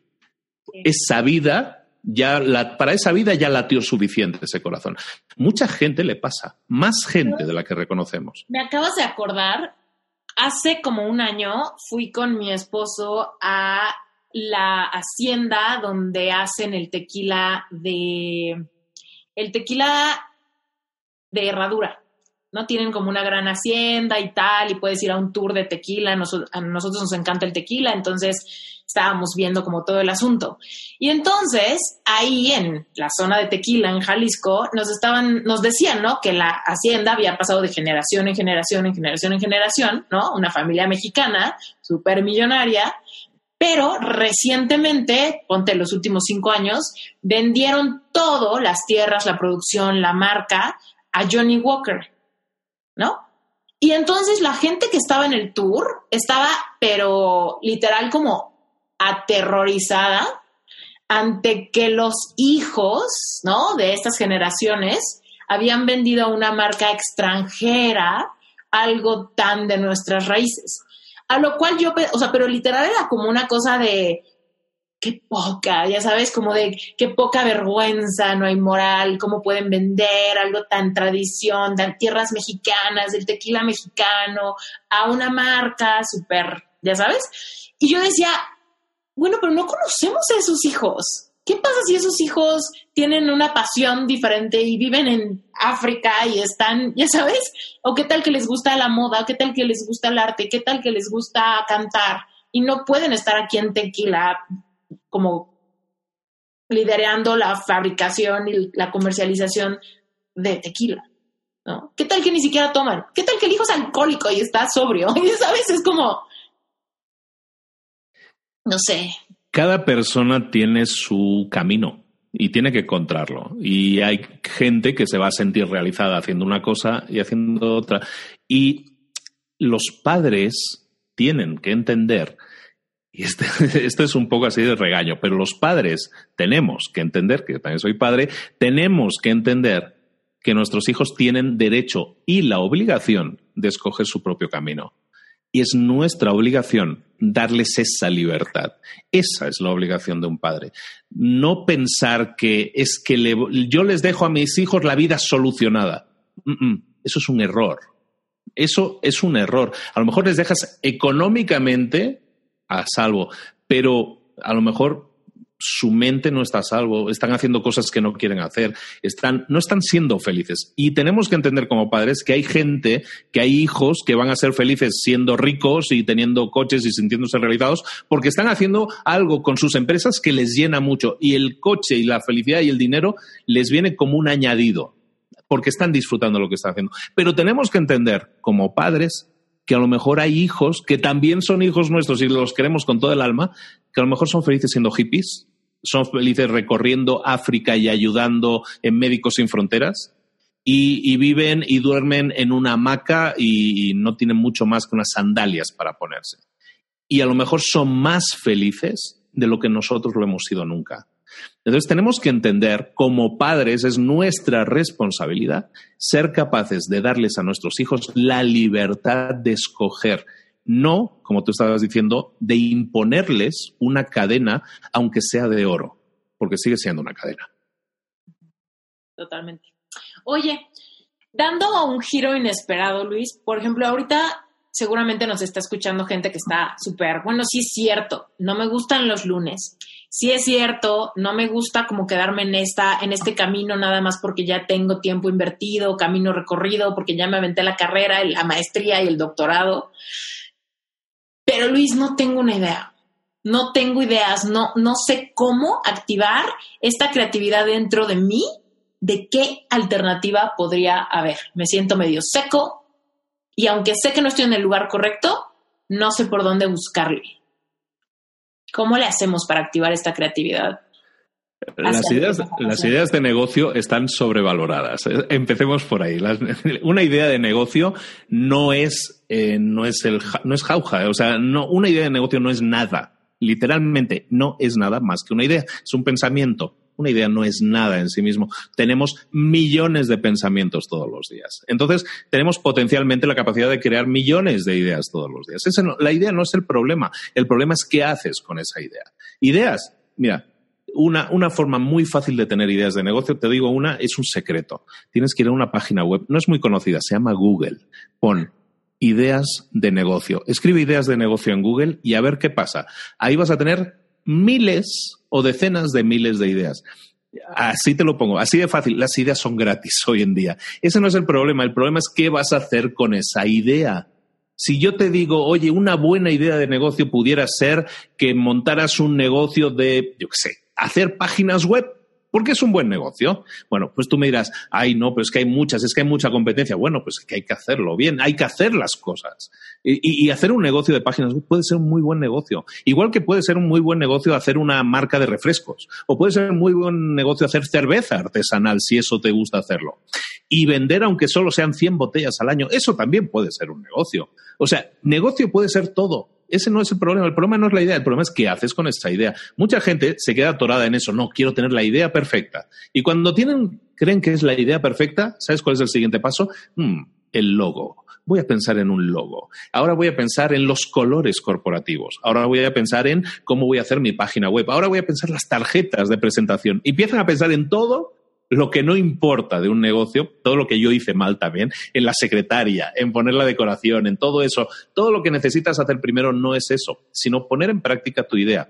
Esa vida ya la, para esa vida ya latió suficiente ese corazón. Mucha gente le pasa, más gente de la que reconocemos. Me acabas de acordar, hace como un año fui con mi esposo a la hacienda donde hacen el tequila de el tequila de herradura. ¿no? Tienen como una gran hacienda y tal, y puedes ir a un tour de tequila. a nosotros nos encanta el tequila, entonces estábamos viendo como todo el asunto. Y entonces, ahí en la zona de Tequila, en Jalisco, nos estaban, nos decían, ¿no? Que la hacienda había pasado de generación en generación, en generación en generación, ¿no? Una familia mexicana, súper millonaria, pero recientemente, ponte los últimos cinco años, vendieron todo, las tierras, la producción, la marca, a Johnny Walker, ¿no? Y entonces la gente que estaba en el tour estaba, pero literal como aterrorizada ante que los hijos, ¿no? De estas generaciones habían vendido a una marca extranjera algo tan de nuestras raíces. A lo cual yo, o sea, pero literal era como una cosa de qué poca, ya sabes, como de qué poca vergüenza, no hay moral, cómo pueden vender algo tan tradición, de tierras mexicanas, del tequila mexicano, a una marca súper, ya sabes. Y yo decía, bueno, pero no conocemos a esos hijos. ¿Qué pasa si esos hijos tienen una pasión diferente y viven en África y están, ya sabes? ¿O qué tal que les gusta la moda? ¿Qué tal que les gusta el arte? ¿Qué tal que les gusta cantar? Y no pueden estar aquí en Tequila como liderando la fabricación y la comercialización de tequila. ¿no? ¿Qué tal que ni siquiera toman? ¿Qué tal que el hijo es alcohólico y está sobrio? <laughs> Y sabes, es como, no sé. Cada persona tiene su camino y tiene que encontrarlo. Y hay gente que se va a sentir realizada haciendo una cosa y haciendo otra. Y los padres tienen que entender, y este, <laughs> es un poco así de regaño, pero los padres tenemos que entender, que también soy padre, tenemos que entender que nuestros hijos tienen derecho y la obligación de escoger su propio camino. Y es nuestra obligación darles esa libertad. Esa es la obligación de un padre. No pensar que es que yo les dejo a mis hijos la vida solucionada. Eso es un error. Eso es un error. A lo mejor les dejas económicamente a salvo, pero a lo mejor su mente no está a salvo, están haciendo cosas que no quieren hacer, están, no están siendo felices. Y tenemos que entender como padres que hay gente, que hay hijos que van a ser felices siendo ricos y teniendo coches y sintiéndose realizados, porque están haciendo algo con sus empresas que les llena mucho. Y el coche y la felicidad y el dinero les viene como un añadido, porque están disfrutando lo que están haciendo. Pero tenemos que entender como padres que a lo mejor hay hijos que también son hijos nuestros y los queremos con todo el alma, que a lo mejor son felices siendo hippies, son felices recorriendo África y ayudando en Médicos Sin Fronteras. Y, viven y duermen en una hamaca y, no tienen mucho más que unas sandalias para ponerse. Y a lo mejor son más felices de lo que nosotros lo hemos sido nunca. Entonces tenemos que entender, como padres, es nuestra responsabilidad ser capaces de darles a nuestros hijos la libertad de escoger no, como tú estabas diciendo, de imponerles una cadena, aunque sea de oro, porque sigue siendo una cadena. Totalmente. Oye, dando un giro inesperado, Luis, por ejemplo, ahorita seguramente nos está escuchando gente que está súper, bueno, sí es cierto, no me gustan los lunes. Sí es cierto, no me gusta como quedarme en esta, en este camino nada más porque ya tengo tiempo invertido, camino recorrido, porque ya me aventé la carrera, la maestría y el doctorado. Pero Luis, no tengo una idea. no tengo ideas, no, no sé cómo activar esta creatividad dentro de mí, de qué alternativa podría haber. Me siento medio seco y aunque sé que no estoy en el lugar correcto, no sé por dónde buscarle. ¿Cómo le hacemos para activar esta creatividad? Las ideas, las ideas de negocio están sobrevaloradas. Empecemos por ahí. <laughs> una idea de negocio no es, eh, no es el, no es jauja. O sea, no, una idea de negocio no es nada. Literalmente no es nada más que una idea. Es un pensamiento. Una idea no es nada en sí mismo. Tenemos millones de pensamientos todos los días. Entonces, tenemos potencialmente la capacidad de crear millones de ideas todos los días. la idea no es el problema. El problema es qué haces con esa idea. Ideas, mira, una, una, forma muy fácil de tener ideas de negocio, te digo una, es un secreto. Tienes que ir a una página web, no es muy conocida, se llama Google. Pon ideas de negocio. Escribe ideas de negocio en Google y a ver qué pasa. Ahí vas a tener miles o decenas de miles de ideas. Así te lo pongo, así de fácil. Las ideas son gratis <laughs> hoy en día. Ese no es el problema. El problema es qué vas a hacer con esa idea. Si yo te digo, oye, una buena idea de negocio pudiera ser que montaras un negocio de, yo qué sé, hacer páginas web, porque es un buen negocio. Bueno, pues tú me dirás, ay, no, pero es que hay muchas, es que hay mucha competencia. Bueno, pues es que hay que hacerlo bien, hay que hacer las cosas. Y, hacer un negocio de páginas web puede ser un muy buen negocio. Igual que puede ser un muy buen negocio hacer una marca de refrescos. O puede ser un muy buen negocio hacer cerveza artesanal, si eso te gusta hacerlo. Y vender, aunque solo sean 100 botellas al año, eso también puede ser un negocio. O sea, negocio puede ser todo ese no es el problema. El problema no es la idea, el problema es qué haces con esa idea. Mucha gente se queda atorada en eso. No, quiero tener la idea perfecta. Y cuando tienen, creen que es la idea perfecta, ¿sabes cuál es el siguiente paso? Hmm, el logo. Voy a pensar en un logo. Ahora voy a pensar en los colores corporativos. Ahora voy a pensar en cómo voy a hacer mi página web. Ahora voy a pensar las tarjetas de presentación. Y empiezan a pensar en todo lo que no importa de un negocio, todo lo que yo hice mal también, en la secretaria, en poner la decoración, en todo eso, todo lo que necesitas hacer primero no es eso, sino poner en práctica tu idea.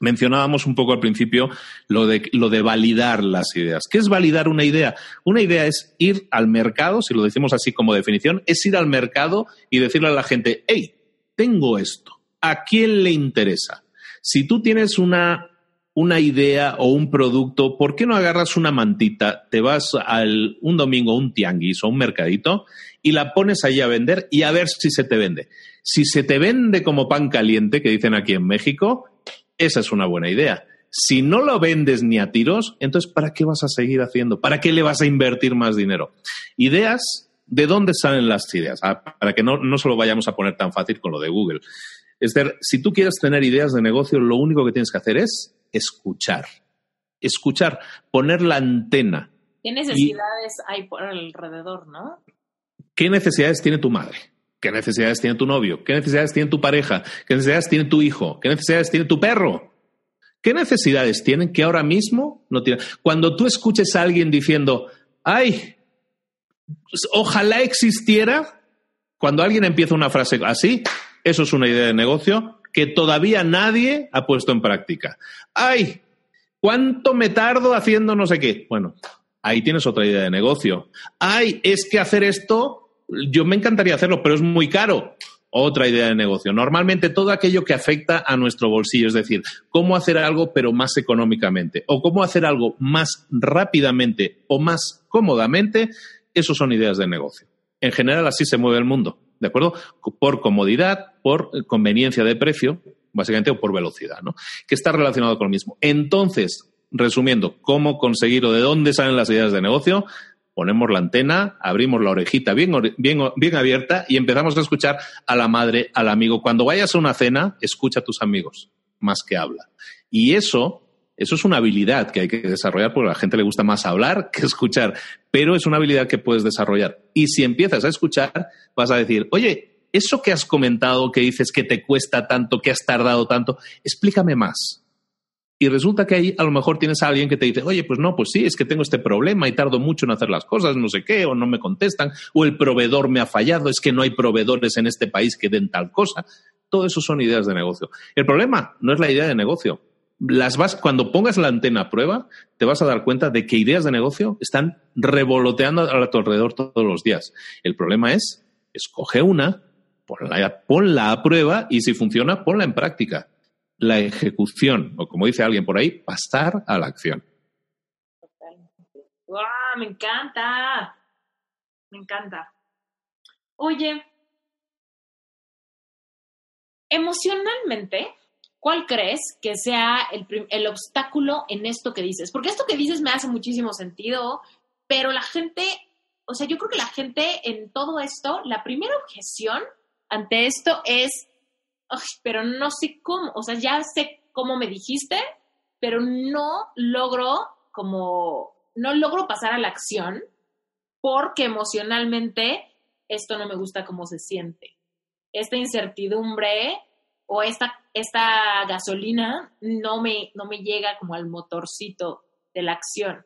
Mencionábamos un poco al principio lo de, lo de validar las ideas. ¿Qué es validar una idea? Una idea es ir al mercado, si lo decimos así como definición, es ir al mercado y decirle a la gente, hey, tengo esto, ¿a quién le interesa? Si tú tienes una una idea o un producto, ¿por qué no agarras una mantita, te vas al, un domingo un tianguis o un mercadito y la pones ahí a vender y a ver si se te vende? Si se te vende como pan caliente, que dicen aquí en México, esa es una buena idea. Si no lo vendes ni a tiros, entonces ¿para qué vas a seguir haciendo? ¿Para qué le vas a invertir más dinero? Ideas, ¿de dónde salen las ideas? Ah, para que no, no se lo vayamos a poner tan fácil con lo de Google. Es decir, si tú quieres tener ideas de negocio, lo único que tienes que hacer es escuchar. Escuchar, poner la antena. ¿Qué necesidades hay por alrededor, no? ¿Qué necesidades tiene tu madre? ¿Qué necesidades tiene tu novio? ¿Qué necesidades tiene tu pareja? ¿Qué necesidades tiene tu hijo? ¿Qué necesidades tiene tu perro? ¿Qué necesidades tienen que ahora mismo no tienen? Cuando tú escuches a alguien diciendo, ay, pues, ojalá existiera, cuando alguien empieza una frase así, eso es una idea de negocio, que todavía nadie ha puesto en práctica. ¡Ay! ¿Cuánto me tardo haciendo no sé qué? Bueno, ahí tienes otra idea de negocio. ¡Ay! Es que hacer esto, yo me encantaría hacerlo, pero es muy caro. Otra idea de negocio. Normalmente todo aquello que afecta a nuestro bolsillo, es decir, cómo hacer algo pero más económicamente o cómo hacer algo más rápidamente o más cómodamente, eso son ideas de negocio. En general así se mueve el mundo. ¿de acuerdo? Por comodidad, por conveniencia de precio, básicamente, o por velocidad, ¿no? Que está relacionado con lo mismo. Entonces, resumiendo, ¿cómo conseguir o de dónde salen las ideas de negocio? Ponemos la antena, abrimos la orejita bien, bien, bien abierta y empezamos a escuchar a la madre, al amigo. Cuando vayas a una cena, escucha a tus amigos, más que habla. Y eso eso es una habilidad que hay que desarrollar porque a la gente le gusta más hablar que escuchar, pero es una habilidad que puedes desarrollar. Y si empiezas a escuchar, vas a decir, oye, eso que has comentado, que dices que te cuesta tanto, que has tardado tanto, explícame más. Y resulta que ahí a lo mejor tienes a alguien que te dice, oye, pues no, pues sí, es que tengo este problema y tardo mucho en hacer las cosas, no sé qué, o no me contestan, o el proveedor me ha fallado, es que no hay proveedores en este país que den tal cosa. Todo eso son ideas de negocio. El problema no es la idea de negocio, las vas, cuando pongas la antena a prueba, te vas a dar cuenta de que ideas de negocio están revoloteando a tu alrededor todos los días. El problema es, escoge una, ponla, ponla a prueba y si funciona, ponla en práctica. la ejecución, o como dice alguien por ahí, pasar a la acción. ¡Wow! Me encanta. Me encanta. Oye, emocionalmente, ¿cuál crees que sea el, el, obstáculo en esto que dices? Porque esto que dices me hace muchísimo sentido, pero la gente, o sea, yo creo que la gente en todo esto, la primera objeción ante esto es, pero no sé cómo, o sea, ya sé cómo me dijiste, pero no logro como, no logro pasar a la acción porque emocionalmente esto no me gusta cómo se siente. Esta incertidumbre o esta, esta gasolina no me, no me llega como al motorcito de la acción.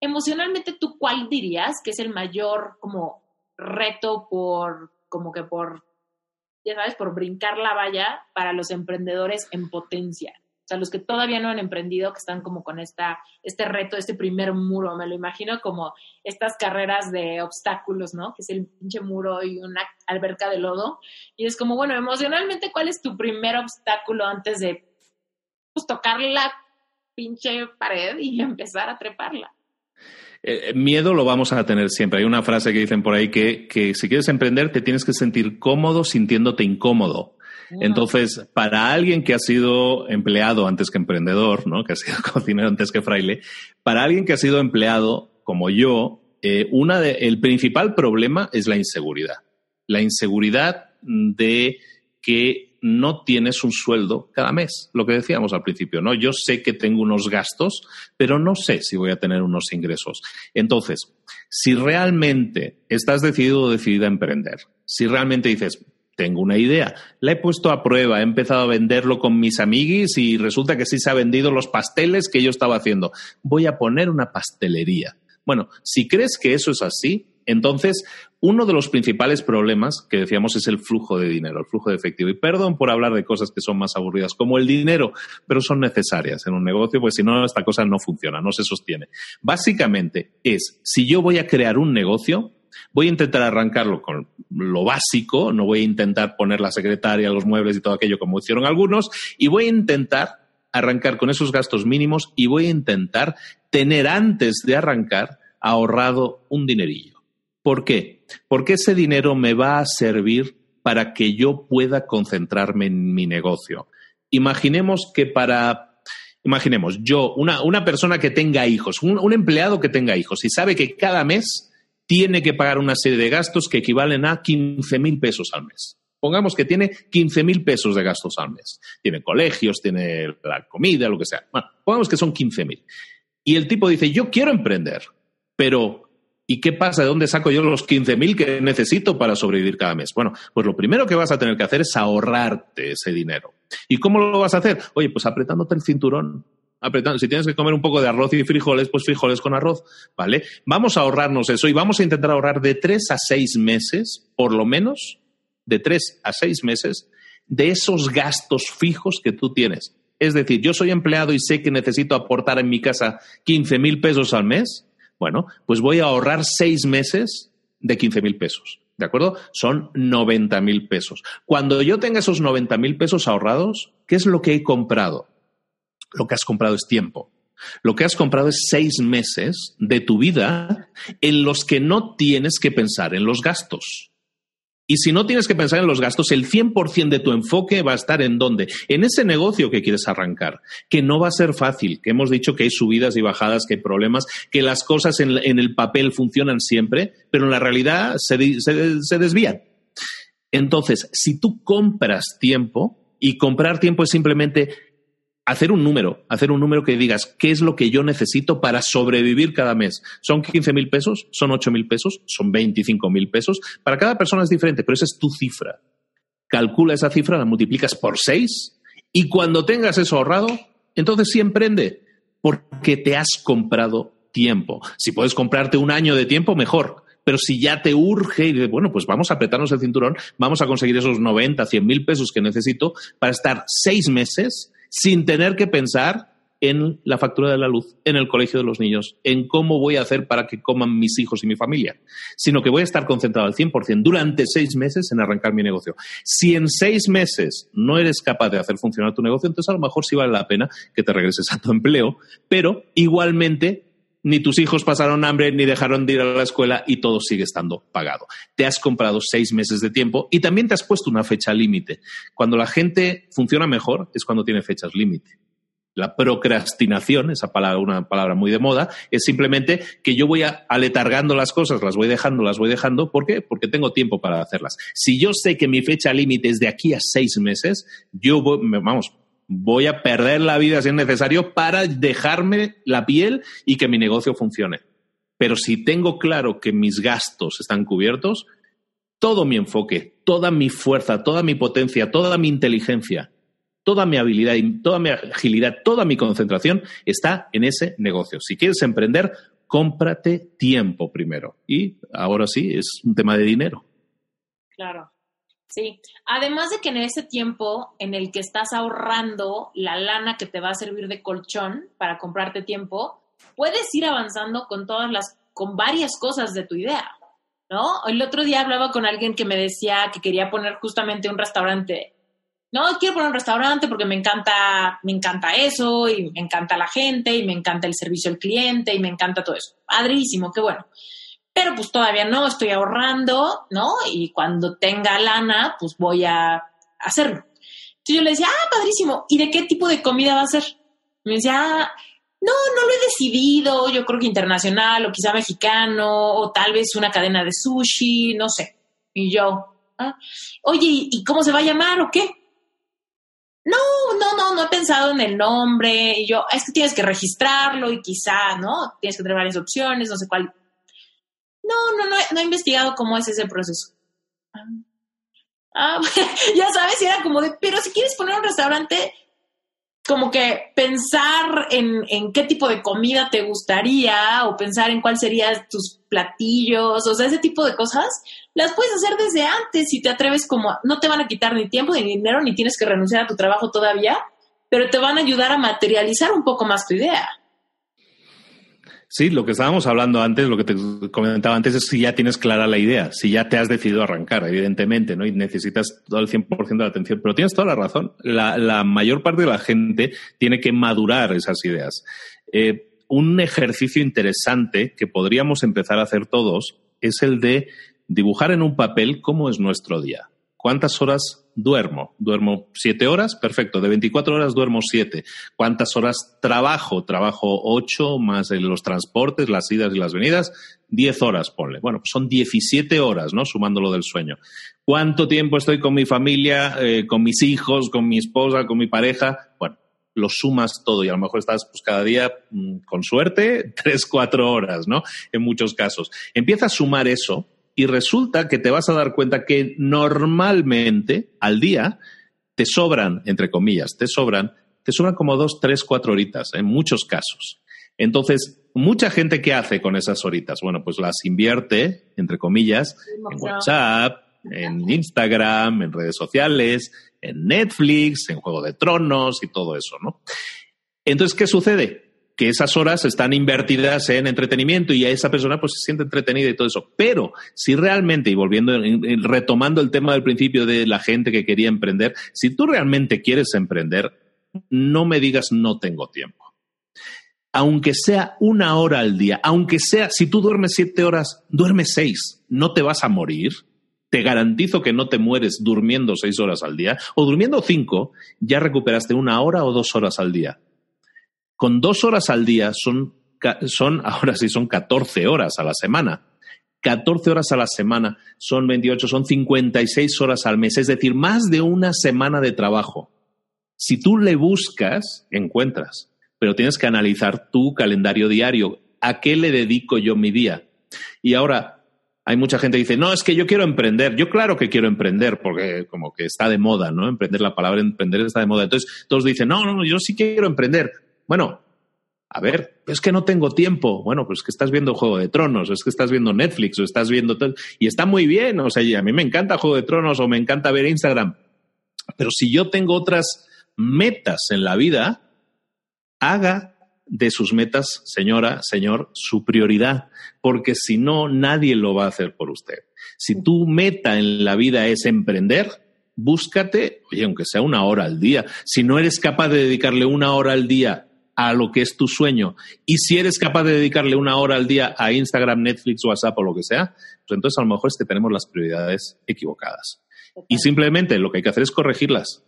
Emocionalmente, ¿tú cuál dirías que es el mayor como reto por, como que por ya sabes, por brincar la valla para los emprendedores en potencia. O sea, los que todavía no han emprendido, que están como con esta, este reto, este primer muro, me lo imagino como estas carreras de obstáculos, ¿no? Que es el pinche muro y una alberca de lodo. Y es como, bueno, emocionalmente, ¿cuál es tu primer obstáculo antes de pues, tocar la pinche pared y <laughs> empezar a treparla? Eh, miedo lo vamos a tener siempre. Hay una frase que dicen por ahí que, que si quieres emprender te tienes que sentir cómodo sintiéndote incómodo. Entonces, para alguien que ha sido empleado antes que emprendedor, ¿no? que ha sido <laughs> cocinero antes que fraile, para alguien que ha sido empleado como yo, eh, una de, el principal problema es la inseguridad. La inseguridad de que no tienes un sueldo cada mes, lo que decíamos al principio, ¿no? Yo sé que tengo unos gastos, pero no sé si voy a tener unos ingresos. Entonces, si realmente estás decidido o decidida a emprender, si realmente dices, tengo una idea, la he puesto a prueba, he empezado a venderlo con mis amiguis y resulta que sí se ha vendido los pasteles que yo estaba haciendo, voy a poner una pastelería. Bueno, si crees que eso es así, entonces, uno de los principales problemas que decíamos es el flujo de dinero, el flujo de efectivo. Y perdón por hablar de cosas que son más aburridas, como el dinero, pero son necesarias en un negocio, pues si no, esta cosa no funciona, no se sostiene. Básicamente es, si yo voy a crear un negocio, voy a intentar arrancarlo con lo básico, no voy a intentar poner la secretaria, los muebles y todo aquello como hicieron algunos, y voy a intentar arrancar con esos gastos mínimos y voy a intentar tener antes de arrancar ahorrado un dinerillo. ¿Por qué? Porque ese dinero me va a servir para que yo pueda concentrarme en mi negocio. Imaginemos que para, imaginemos, yo, una, una persona que tenga hijos, un, un empleado que tenga hijos y sabe que cada mes tiene que pagar una serie de gastos que equivalen a 15 mil pesos al mes. Pongamos que tiene 15 mil pesos de gastos al mes. Tiene colegios, tiene la comida, lo que sea. Bueno, pongamos que son 15 mil. Y el tipo dice, yo quiero emprender, pero ¿Y qué pasa? ¿De dónde saco yo los 15.000 que necesito para sobrevivir cada mes? Bueno, pues lo primero que vas a tener que hacer es ahorrarte ese dinero. ¿Y cómo lo vas a hacer? Oye, pues apretándote el cinturón. Apretando. Si tienes que comer un poco de arroz y frijoles, pues frijoles con arroz, ¿vale? Vamos a ahorrarnos eso y vamos a intentar ahorrar de tres a seis meses, por lo menos, de tres a seis meses, de esos gastos fijos que tú tienes. Es decir, yo soy empleado y sé que necesito aportar en mi casa 15.000 pesos al mes bueno, pues voy a ahorrar seis meses de 15 mil pesos. ¿De acuerdo? Son 90 mil pesos. Cuando yo tenga esos 90 mil pesos ahorrados, ¿qué es lo que he comprado? Lo que has comprado es tiempo. Lo que has comprado es seis meses de tu vida en los que no tienes que pensar en los gastos. Y si no tienes que pensar en los gastos, el 100% de tu enfoque va a estar en dónde? En ese negocio que quieres arrancar, que no va a ser fácil, que hemos dicho que hay subidas y bajadas, que hay problemas, que las cosas en, el papel funcionan siempre, pero en la realidad se, se desvían. Entonces, si tú compras tiempo, y comprar tiempo es simplemente hacer un número, hacer un número que digas qué es lo que yo necesito para sobrevivir cada mes. ¿Son 15 mil pesos? ¿Son 8 mil pesos? ¿Son 25 mil pesos? Para cada persona es diferente, pero esa es tu cifra. Calcula esa cifra, la multiplicas por 6 y cuando tengas eso ahorrado, entonces sí emprende, porque te has comprado tiempo. Si puedes comprarte un año de tiempo, mejor. Pero si ya te urge y dices, bueno, pues vamos a apretarnos el cinturón, vamos a conseguir esos 90, 100 mil pesos que necesito para estar seis meses sin tener que pensar en la factura de la luz, en el colegio de los niños, en cómo voy a hacer para que coman mis hijos y mi familia, sino que voy a estar concentrado al 100% durante seis meses en arrancar mi negocio. Si en seis meses no eres capaz de hacer funcionar tu negocio, entonces a lo mejor sí vale la pena que te regreses a tu empleo, pero igualmente ni tus hijos pasaron hambre, ni dejaron de ir a la escuela y todo sigue estando pagado. Te has comprado seis meses de tiempo y también te has puesto una fecha límite. Cuando la gente funciona mejor es cuando tiene fechas límite. La procrastinación, esa palabra, una palabra muy de moda, es simplemente que yo voy aletargando las cosas, las voy dejando, las voy dejando. ¿Por qué? Porque tengo tiempo para hacerlas. Si yo sé que mi fecha límite es de aquí a seis meses, yo voy, vamos, voy a perder la vida si es necesario para dejarme la piel y que mi negocio funcione. Pero si tengo claro que mis gastos están cubiertos, todo mi enfoque, toda mi fuerza, toda mi potencia, toda mi inteligencia toda mi habilidad y toda mi agilidad, toda mi concentración está en ese negocio. Si quieres emprender, cómprate tiempo primero. Y ahora sí, es un tema de dinero. Claro. Sí, además de que en ese tiempo en el que estás ahorrando la lana que te va a servir de colchón para comprarte tiempo, puedes ir avanzando con todas las, con varias cosas de tu idea, ¿no? El otro día hablaba con alguien que me decía que quería poner justamente un restaurante no, quiero poner un restaurante porque me encanta, me encanta eso y me encanta la gente y me encanta el servicio al cliente y me encanta todo eso. Padrísimo, qué bueno. Pero pues todavía no, estoy ahorrando, ¿no? Y cuando tenga lana, pues voy a hacerlo. Entonces yo le decía, ah, padrísimo, ¿y de qué tipo de comida va a ser? Me decía, ah, no, no lo he decidido, yo creo que internacional o quizá mexicano o tal vez una cadena de sushi, no sé. Y yo, ah, oye, ¿y cómo se va a llamar o qué? no, no, no, no he pensado en el nombre. Y yo, es que tienes que registrarlo y quizá, ¿no? Tienes que tener varias opciones, no sé cuál. No, no, no, no he investigado cómo es ese proceso. Ah, <laughs> ah <laughs> ya sabes, era como de, pero si quieres poner un restaurante, como que pensar en, en, qué tipo de comida te gustaría o pensar en cuál serían tus platillos, o sea, ese tipo de cosas, las puedes hacer desde antes si te atreves como, no te van a quitar ni tiempo ni dinero, ni tienes que renunciar a tu trabajo todavía, pero te van a ayudar a materializar un poco más tu idea. Sí, lo que estábamos hablando antes, lo que te comentaba antes es si ya tienes clara la idea, si ya te has decidido arrancar, evidentemente, ¿no? Y necesitas todo el 100% de la atención. Pero tienes toda la razón. La, mayor parte de la gente tiene que madurar esas ideas. Eh, un ejercicio interesante que podríamos empezar a hacer todos es el de dibujar en un papel cómo es nuestro día. ¿Cuántas horas duermo? ¿Duermo siete horas? Perfecto. De 24 horas duermo siete. ¿Cuántas horas trabajo? Trabajo ocho más los transportes, las idas y las venidas. Diez horas, ponle. Bueno, pues son 17 horas, ¿no? Sumándolo del sueño. ¿Cuánto tiempo estoy con mi familia, eh, con mis hijos, con mi esposa, con mi pareja? Bueno, lo sumas todo y a lo mejor estás pues cada día mm, con suerte <laughs> tres, cuatro horas, ¿no? En muchos casos. Empieza a sumar eso y resulta que te vas a dar cuenta que normalmente al día te sobran, entre comillas, te sobran, te sobran como dos, tres, cuatro horitas, en muchos casos. Entonces, mucha gente que hace con esas horitas, bueno, pues las invierte, entre comillas, en WhatsApp, en Instagram, en redes sociales, en Netflix, en Juego de Tronos y todo eso, ¿no? Entonces, ¿qué sucede? Que esas horas están invertidas en entretenimiento y a esa persona pues se siente entretenida y todo eso. Pero si realmente, y volviendo, retomando el tema del principio de la gente que quería emprender, si tú realmente quieres emprender, no me digas no tengo tiempo. Aunque sea una hora al día, aunque sea, si tú duermes siete horas, duerme seis, no te vas a morir. Te garantizo que no te mueres durmiendo seis horas al día o durmiendo cinco, ya recuperaste una hora o dos horas al día con dos horas al día son, son, <laughs> ahora sí, son 14 horas a la semana. 14 horas a la semana son 28, son 56 horas al mes, es decir, más de una semana de trabajo. Si tú le buscas, encuentras, pero tienes que analizar tu calendario diario. ¿A qué le dedico yo mi día? Y ahora, hay mucha gente que dice, no, es que yo quiero emprender. Yo claro que quiero emprender, porque como que está de moda, ¿no? Emprender, la palabra emprender está de moda. Entonces, todos dicen, no, no, no, yo sí quiero emprender. Bueno, a ver, es que no tengo tiempo. Bueno, pues que estás viendo Juego de Tronos, es que estás viendo Netflix o estás viendo todo. Y está muy bien, o sea, a mí me encanta Juego de Tronos o me encanta ver Instagram. Pero si yo tengo otras metas en la vida, haga de sus metas, señora, señor, su prioridad, porque si no, nadie lo va a hacer por usted. Si tu meta en la vida es emprender, búscate, oye, aunque sea una hora al día, si no eres capaz de dedicarle una hora al día a lo que es tu sueño, y si eres capaz de dedicarle una hora al día a Instagram, Netflix, WhatsApp o lo que sea, pues entonces a lo mejor es que tenemos las prioridades equivocadas. Y simplemente lo que hay que hacer es corregirlas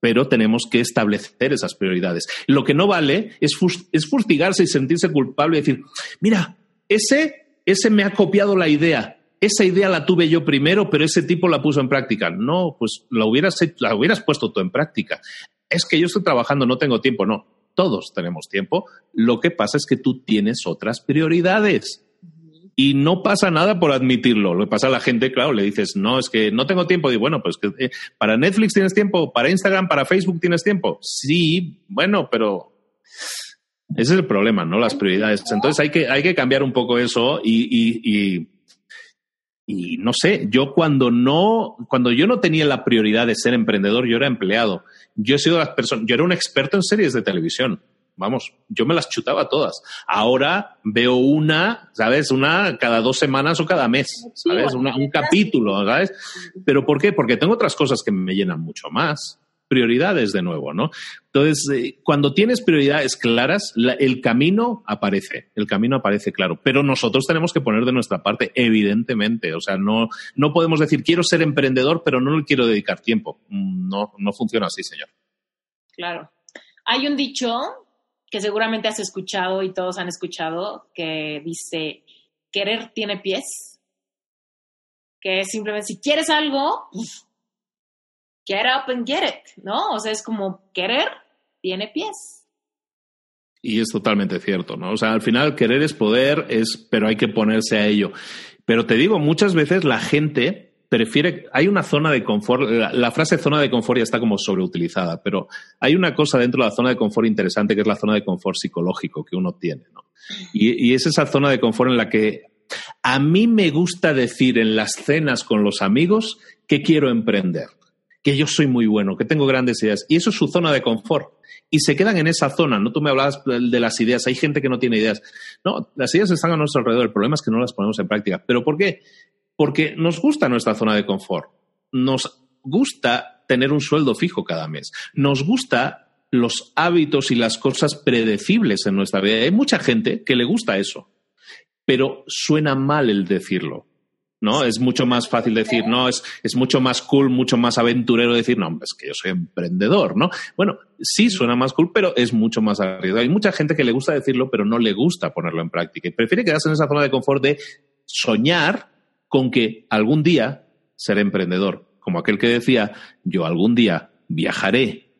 pero tenemos que establecer esas prioridades. Lo que no vale es, es fustigarse y sentirse culpable y decir, mira, ese, ese me ha copiado la idea, esa idea la tuve yo primero, pero ese tipo la puso en práctica. No, pues la hubieras, la hubieras puesto tú en práctica. Es que yo estoy trabajando, no tengo tiempo. No, todos tenemos tiempo. Lo que pasa es que tú tienes otras prioridades. Y no pasa nada por admitirlo. Lo que pasa a la gente, claro, le dices, no, es que no tengo tiempo. Y bueno, pues que eh, para Netflix tienes tiempo, para Instagram, para Facebook tienes tiempo. Sí, bueno, pero ese es el problema, ¿no? Las prioridades. Entonces hay que, hay que cambiar un poco eso y, y, y no sé, yo cuando no, cuando yo no tenía la prioridad de ser emprendedor, yo era empleado. Yo he sido las personas, yo era un experto en series de televisión vamos, yo me las chutaba todas. Ahora veo una, ¿sabes? Una cada dos semanas o cada mes, ¿sabes? un capítulo, ¿sabes? ¿Pero por qué? Porque tengo otras cosas que me llenan mucho más. Prioridades de nuevo, ¿no? Entonces, eh, cuando tienes prioridades claras, el camino aparece, el camino aparece claro, pero nosotros tenemos que poner de nuestra parte, evidentemente, o sea, no, no podemos decir quiero ser emprendedor, pero no le quiero dedicar tiempo. Mm, no, no funciona así, señor. Claro. Hay un dicho que seguramente has escuchado y todos han escuchado, que dice, querer tiene pies, que simplemente si quieres algo, get up and get it, ¿no? O sea, es como querer tiene pies. Y es totalmente cierto, ¿no? O sea, al final querer es poder, es, pero hay que ponerse a ello. Pero te digo, muchas veces la gente prefiere, hay una zona de confort, la, frase zona de confort ya está como sobreutilizada, pero hay una cosa dentro de la zona de confort interesante que es la zona de confort psicológico que uno tiene, ¿no? Y, y es esa zona de confort en la que a mí me gusta decir en las cenas con los amigos que quiero emprender, que yo soy muy bueno, que tengo grandes ideas, y eso es su zona de confort. Y se quedan en esa zona, ¿no? Tú me hablabas de las ideas, hay gente que no tiene ideas. No, las ideas están a nuestro alrededor, el problema es que no las ponemos en práctica. ¿Pero por qué? porque nos gusta nuestra zona de confort, nos gusta tener un sueldo fijo cada mes, nos gusta los hábitos y las cosas predecibles en nuestra vida. Hay mucha gente que le gusta eso, pero suena mal el decirlo. ¿No? Es mucho más fácil decir, no, es, es mucho más cool, mucho más aventurero decir, no, es que yo soy emprendedor, ¿no? Bueno, sí suena más cool, pero es mucho más arriesgado. Hay mucha gente que le gusta decirlo, pero no le gusta ponerlo en práctica y prefiere quedarse en esa zona de confort de soñar con que algún día seré emprendedor, como aquel que decía, yo algún día viajaré.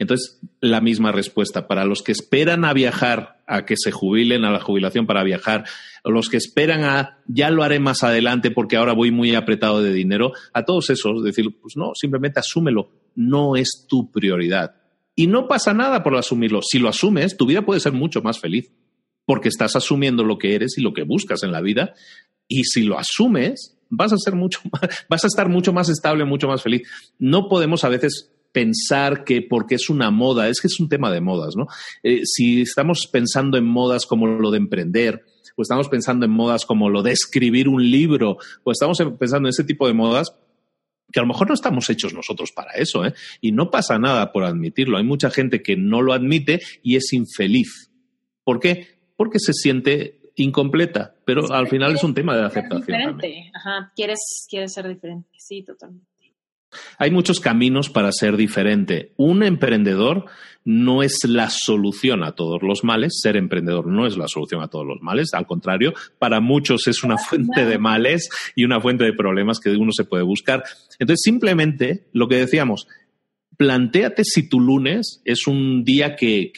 Entonces, la misma respuesta. Para los que esperan a viajar, a que se jubilen a la jubilación para viajar, o los que esperan a ya lo haré más adelante porque ahora voy muy apretado de dinero, a todos esos, decir, pues no, simplemente asúmelo, no es tu prioridad. Y no pasa nada por asumirlo. Si lo asumes, tu vida puede ser mucho más feliz, porque estás asumiendo lo que eres y lo que buscas en la vida y si lo asumes, vas a ser mucho <laughs> vas a estar mucho más estable, mucho más feliz. No podemos a veces pensar que porque es una moda, es que es un tema de modas, ¿no? Eh, si estamos pensando en modas como lo de emprender, o estamos pensando en modas como lo de escribir un libro, o estamos pensando en ese tipo de modas, que a lo mejor no estamos hechos nosotros para eso, ¿eh? Y no pasa nada por admitirlo. Hay mucha gente que no lo admite y es infeliz. ¿Por qué? Porque se siente incompleta, pero al final es un tema de aceptación. Diferente, ajá, quieres, quieres ser diferente, sí, totalmente. Hay muchos caminos para ser diferente. Un emprendedor no es la solución a todos los males. Ser emprendedor no es la solución a todos los males. Al contrario, para muchos es una fuente de males y una fuente de problemas que uno se puede buscar. Entonces, simplemente lo que decíamos, plantéate si tu lunes es un día que,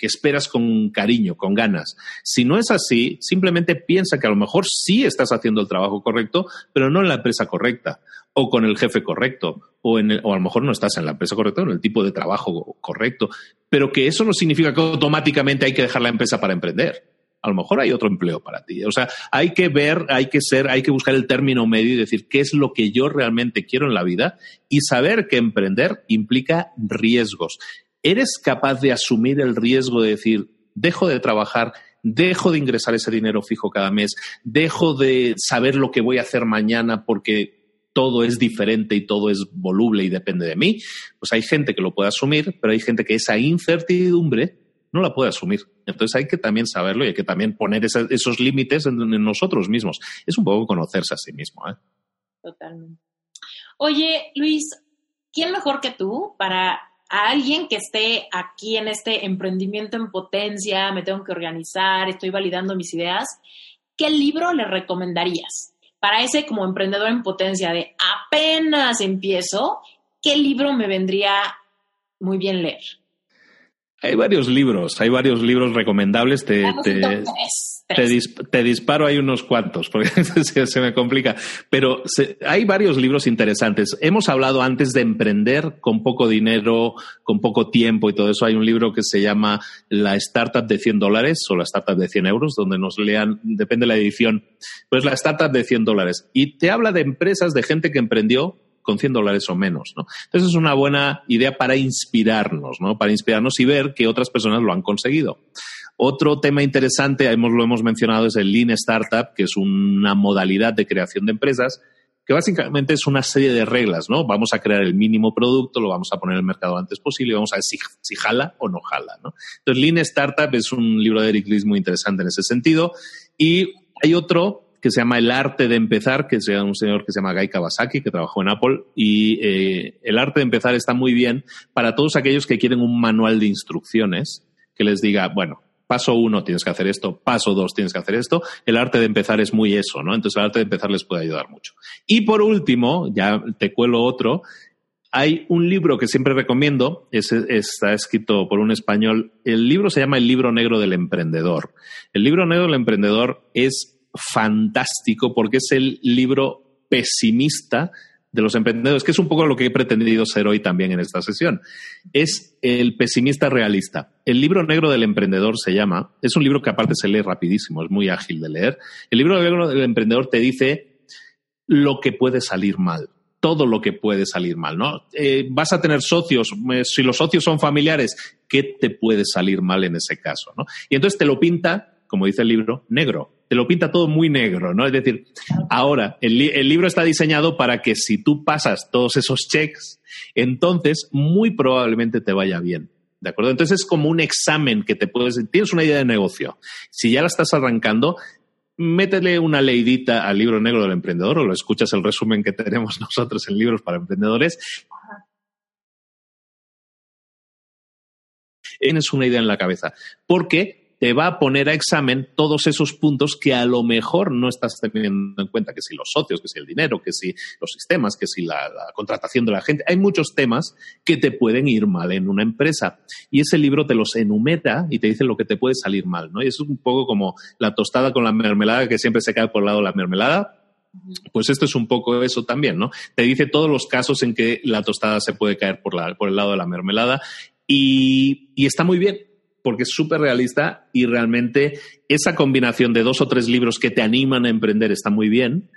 esperas con cariño, con ganas. Si no es así, simplemente piensa que a lo mejor sí estás haciendo el trabajo correcto, pero no en la empresa correcta, o con el jefe correcto, o, en o a lo mejor no estás en la empresa correcta, o en el tipo de trabajo correcto, pero que eso no significa que automáticamente hay que dejar la empresa para emprender a lo mejor hay otro empleo para ti. O sea, hay que ver, hay que ser, hay que buscar el término medio y decir qué es lo que yo realmente quiero en la vida y saber que emprender implica riesgos. ¿Eres capaz de asumir el riesgo de decir, dejo de trabajar, dejo de ingresar ese dinero fijo cada mes, dejo de saber lo que voy a hacer mañana porque todo es diferente y todo es voluble y depende de mí, pues hay gente que lo puede asumir, pero hay gente que esa incertidumbre no la puede asumir. Entonces hay que también saberlo y hay que también poner esos límites en, nosotros mismos. Es un poco conocerse a sí mismo. ¿eh? Totalmente. Oye, Luis, ¿quién mejor que tú para a alguien que esté aquí en este emprendimiento en potencia, me tengo que organizar, estoy validando mis ideas, ¿qué libro le recomendarías? Para ese como emprendedor en potencia de apenas empiezo, ¿qué libro me vendría muy bien leer? Hay varios libros, hay varios libros recomendables. Te, te, disparo hay unos cuantos, porque <laughs> se, me complica. Pero hay varios libros interesantes. Hemos hablado antes de emprender con poco dinero, con poco tiempo y todo eso. Hay un libro que se llama La Startup de 100 dólares o La Startup de 100 euros, donde nos lean, depende de la edición, pues La Startup de 100 dólares. Y te habla de empresas, de gente que emprendió con 100 dólares o menos, ¿no? Entonces es una buena idea para inspirarnos, ¿no? Para inspirarnos y ver que otras personas lo han conseguido. Otro tema interesante, hemos, lo hemos mencionado, es el Lean Startup, que es una modalidad de creación de empresas que básicamente es una serie de reglas, ¿no? Vamos a crear el mínimo producto, lo vamos a poner en el mercado lo antes posible y vamos a ver si, si jala o no jala, ¿no? Entonces, Lean Startup es un libro de Eric Ries muy interesante en ese sentido. Y hay otro que se llama El arte de empezar, que es un señor que se llama Guy Kawasaki, que trabajó en Apple, y eh, el arte de empezar está muy bien para todos aquellos que quieren un manual de instrucciones que les diga, bueno, paso uno tienes que hacer esto, paso dos tienes que hacer esto. El arte de empezar es muy eso, ¿no? Entonces el arte de empezar les puede ayudar mucho. Y por último, ya te cuelo otro, hay un libro que siempre recomiendo, está escrito por un español. El libro se llama El libro negro del emprendedor. El libro negro del emprendedor es fantástico porque es el libro pesimista de los emprendedores, que es un poco lo que he pretendido ser hoy también en esta sesión. Es el pesimista realista. El libro negro del emprendedor se llama, es un libro que aparte se lee rapidísimo, es muy ágil de leer. El libro negro del emprendedor te dice lo que puede salir mal, todo lo que puede salir mal, ¿no? Eh, vas a tener socios, eh, si los socios son familiares, ¿qué te puede salir mal en ese caso, ¿no? Y entonces te lo pinta, como dice el libro, negro te lo pinta todo muy negro, ¿no? Es decir, ahora el, libro está diseñado para que si tú pasas todos esos checks, entonces muy probablemente te vaya bien. ¿De acuerdo? Entonces es como un examen que te puedes. Tienes una idea de negocio. Si ya la estás arrancando, métele una leidita al libro negro del emprendedor o lo escuchas el resumen que tenemos <laughs> nosotros en libros para emprendedores. Tienes una idea en la cabeza. Porque te va a poner a examen todos esos puntos que a lo mejor no estás teniendo en cuenta, que si los socios, que si el dinero, que si los sistemas, que si la, contratación de la gente. Hay muchos temas que te pueden ir mal en una empresa y ese libro te los enumera y te dice lo que te puede salir mal, ¿no? Y es un poco como la tostada con la mermelada que siempre se cae por el lado de la mermelada. Pues esto es un poco eso también, ¿no? Te dice todos los casos en que la tostada se puede caer por, la, por el lado de la mermelada y, y está muy bien porque es súper realista y realmente esa combinación de dos o tres libros que te animan a emprender está muy bien,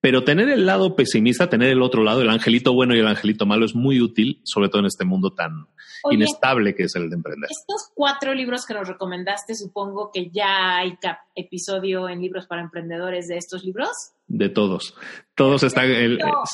pero tener el lado pesimista, tener el otro lado, el angelito bueno y el angelito malo, es muy útil, sobre todo en este mundo tan inestable que es el de emprender. Estos cuatro libros que nos recomendaste, supongo que ya hay episodio en Libros para Emprendedores de estos libros. De todos. Todos están.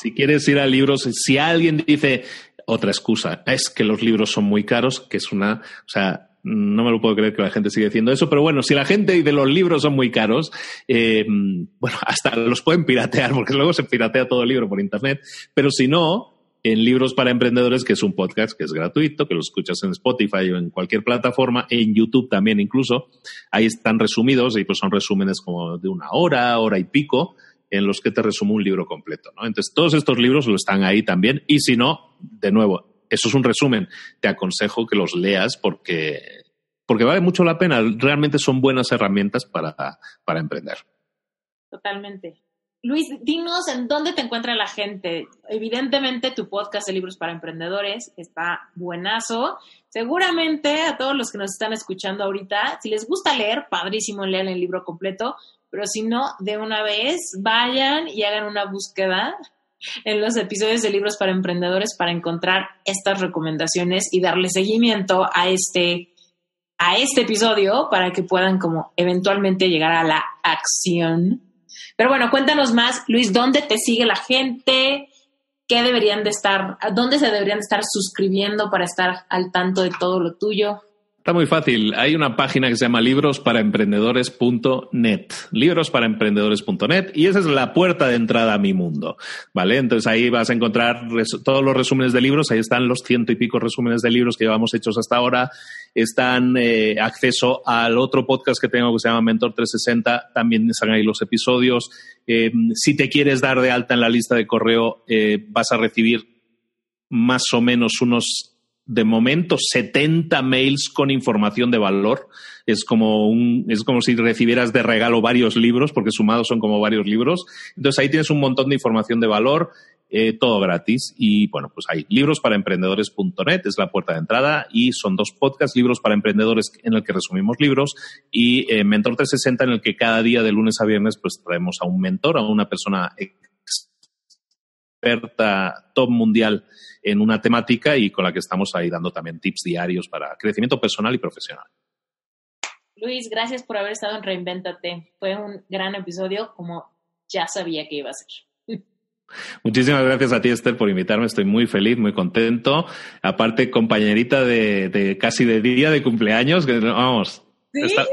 si quieres ir a libros, si alguien dice otra excusa, es que los libros son muy caros, que es una. O sea, no me lo puedo creer que la gente siga diciendo eso, pero bueno, si la gente de los libros son muy caros, eh, bueno, <laughs> hasta los pueden piratear, porque luego se piratea todo el libro por internet, pero si no, en Libros para Emprendedores, que es un podcast que es gratuito, que lo escuchas en Spotify o en cualquier plataforma, en YouTube también incluso, ahí están resumidos y pues son resúmenes como de una hora, hora y pico, en los que te resumo un libro completo, ¿no? Entonces, todos estos libros lo están ahí también, y si no, de nuevo, eso es un resumen. Te aconsejo que los leas porque, porque vale mucho la pena. Realmente son buenas herramientas para, para emprender. Totalmente. Luis, dinos en dónde te encuentra la gente. Evidentemente, tu podcast de libros para emprendedores está buenazo. Seguramente a todos los que nos están escuchando ahorita, si les gusta leer, padrísimo leer el libro completo, pero si no, de una vez vayan y hagan una búsqueda en los episodios de Libros para Emprendedores para encontrar estas recomendaciones y darle seguimiento a este a este episodio para que puedan como eventualmente llegar a la acción. Pero bueno, cuéntanos más, Luis, ¿dónde te sigue la gente? ¿Qué deberían de estar, dónde se deberían de estar suscribiendo para estar al tanto de todo lo tuyo? Está muy fácil. Hay una página que se llama librosparaemprendedores.net. Librosparaemprendedores.net y esa es la puerta de entrada a mi mundo. ¿Vale? Entonces ahí vas a encontrar todos los resúmenes de libros. Ahí están los ciento y pico resúmenes de libros que llevamos hechos hasta ahora. Están eh, acceso al otro podcast que tengo que se llama Mentor 360. También están ahí los episodios. Eh, si te quieres dar de alta en la lista de correo, eh, vas a recibir más o menos unos de momento 70 mails con información de valor. Es como, un, es como si recibieras de regalo varios libros, porque sumados son como varios libros. Entonces ahí tienes un montón de información de valor, eh, todo gratis. Y bueno, pues hay librosparaemprendedores.net, es la puerta de entrada, y son dos podcasts, libros para emprendedores en el que resumimos libros, y eh, Mentor 360 en el que cada día de lunes a viernes pues traemos a un mentor, a una persona experta top mundial en una temática y con la que estamos ahí dando también tips diarios para crecimiento personal y profesional. Luis, gracias por haber estado en Reinventate. Fue un gran episodio, como ya sabía que iba a ser. Muchísimas gracias a ti, Esther, por invitarme. Estoy muy feliz, muy contento. Aparte, compañerita de, de casi de día de cumpleaños, que vamos,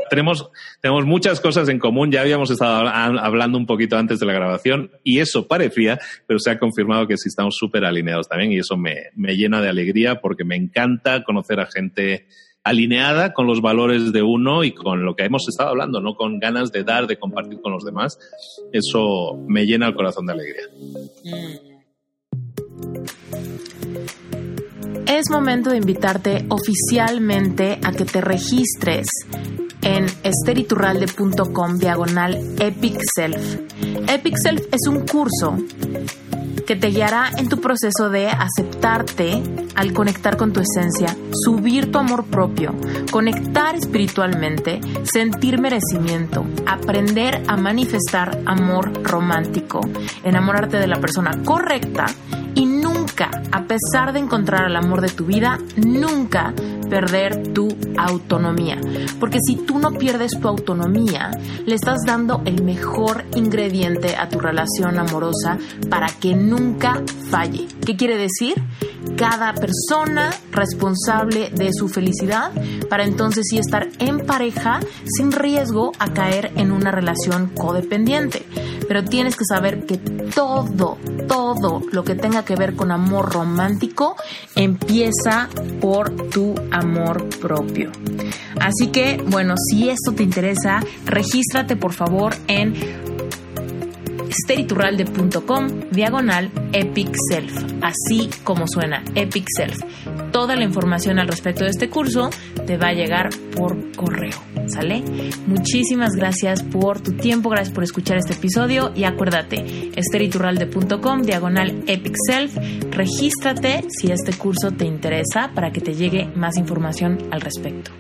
tenemos, tenemos muchas cosas en común. Ya habíamos estado hablando un poquito antes de la grabación y eso parecía, pero se ha confirmado que sí estamos súper alineados también y eso me, me llena de alegría porque me encanta conocer a gente alineada con los valores de uno y con lo que hemos estado hablando, no con ganas de dar, de compartir con los demás. Eso me llena el corazón de alegría. Mm. Es momento de invitarte oficialmente a que te registres en esteriturralde.com diagonal Epic Self. Epic Self es un curso que te guiará en tu proceso de aceptarte al conectar con tu esencia, subir tu amor propio, conectar espiritualmente, sentir merecimiento, aprender a manifestar amor romántico, enamorarte de la persona correcta y a pesar de encontrar el amor de tu vida, nunca perder tu autonomía. Porque si tú no pierdes tu autonomía, le estás dando el mejor ingrediente a tu relación amorosa para que nunca falle. ¿Qué quiere decir? Cada persona responsable de su felicidad para entonces sí estar en pareja sin riesgo a caer en una relación codependiente. Pero tienes que saber que todo, todo lo que tenga que ver con amor romántico empieza por tu amor propio. Así que, bueno, si esto te interesa, regístrate por favor en esteriturralde.com diagonal Epic Self, así como suena Epic Self. Toda la información al respecto de este curso te va a llegar por correo, ¿sale? Muchísimas gracias por tu tiempo, gracias por escuchar este episodio y acuérdate, esteriturralde.com diagonal Epic Self, regístrate si este curso te interesa para que te llegue más información al respecto.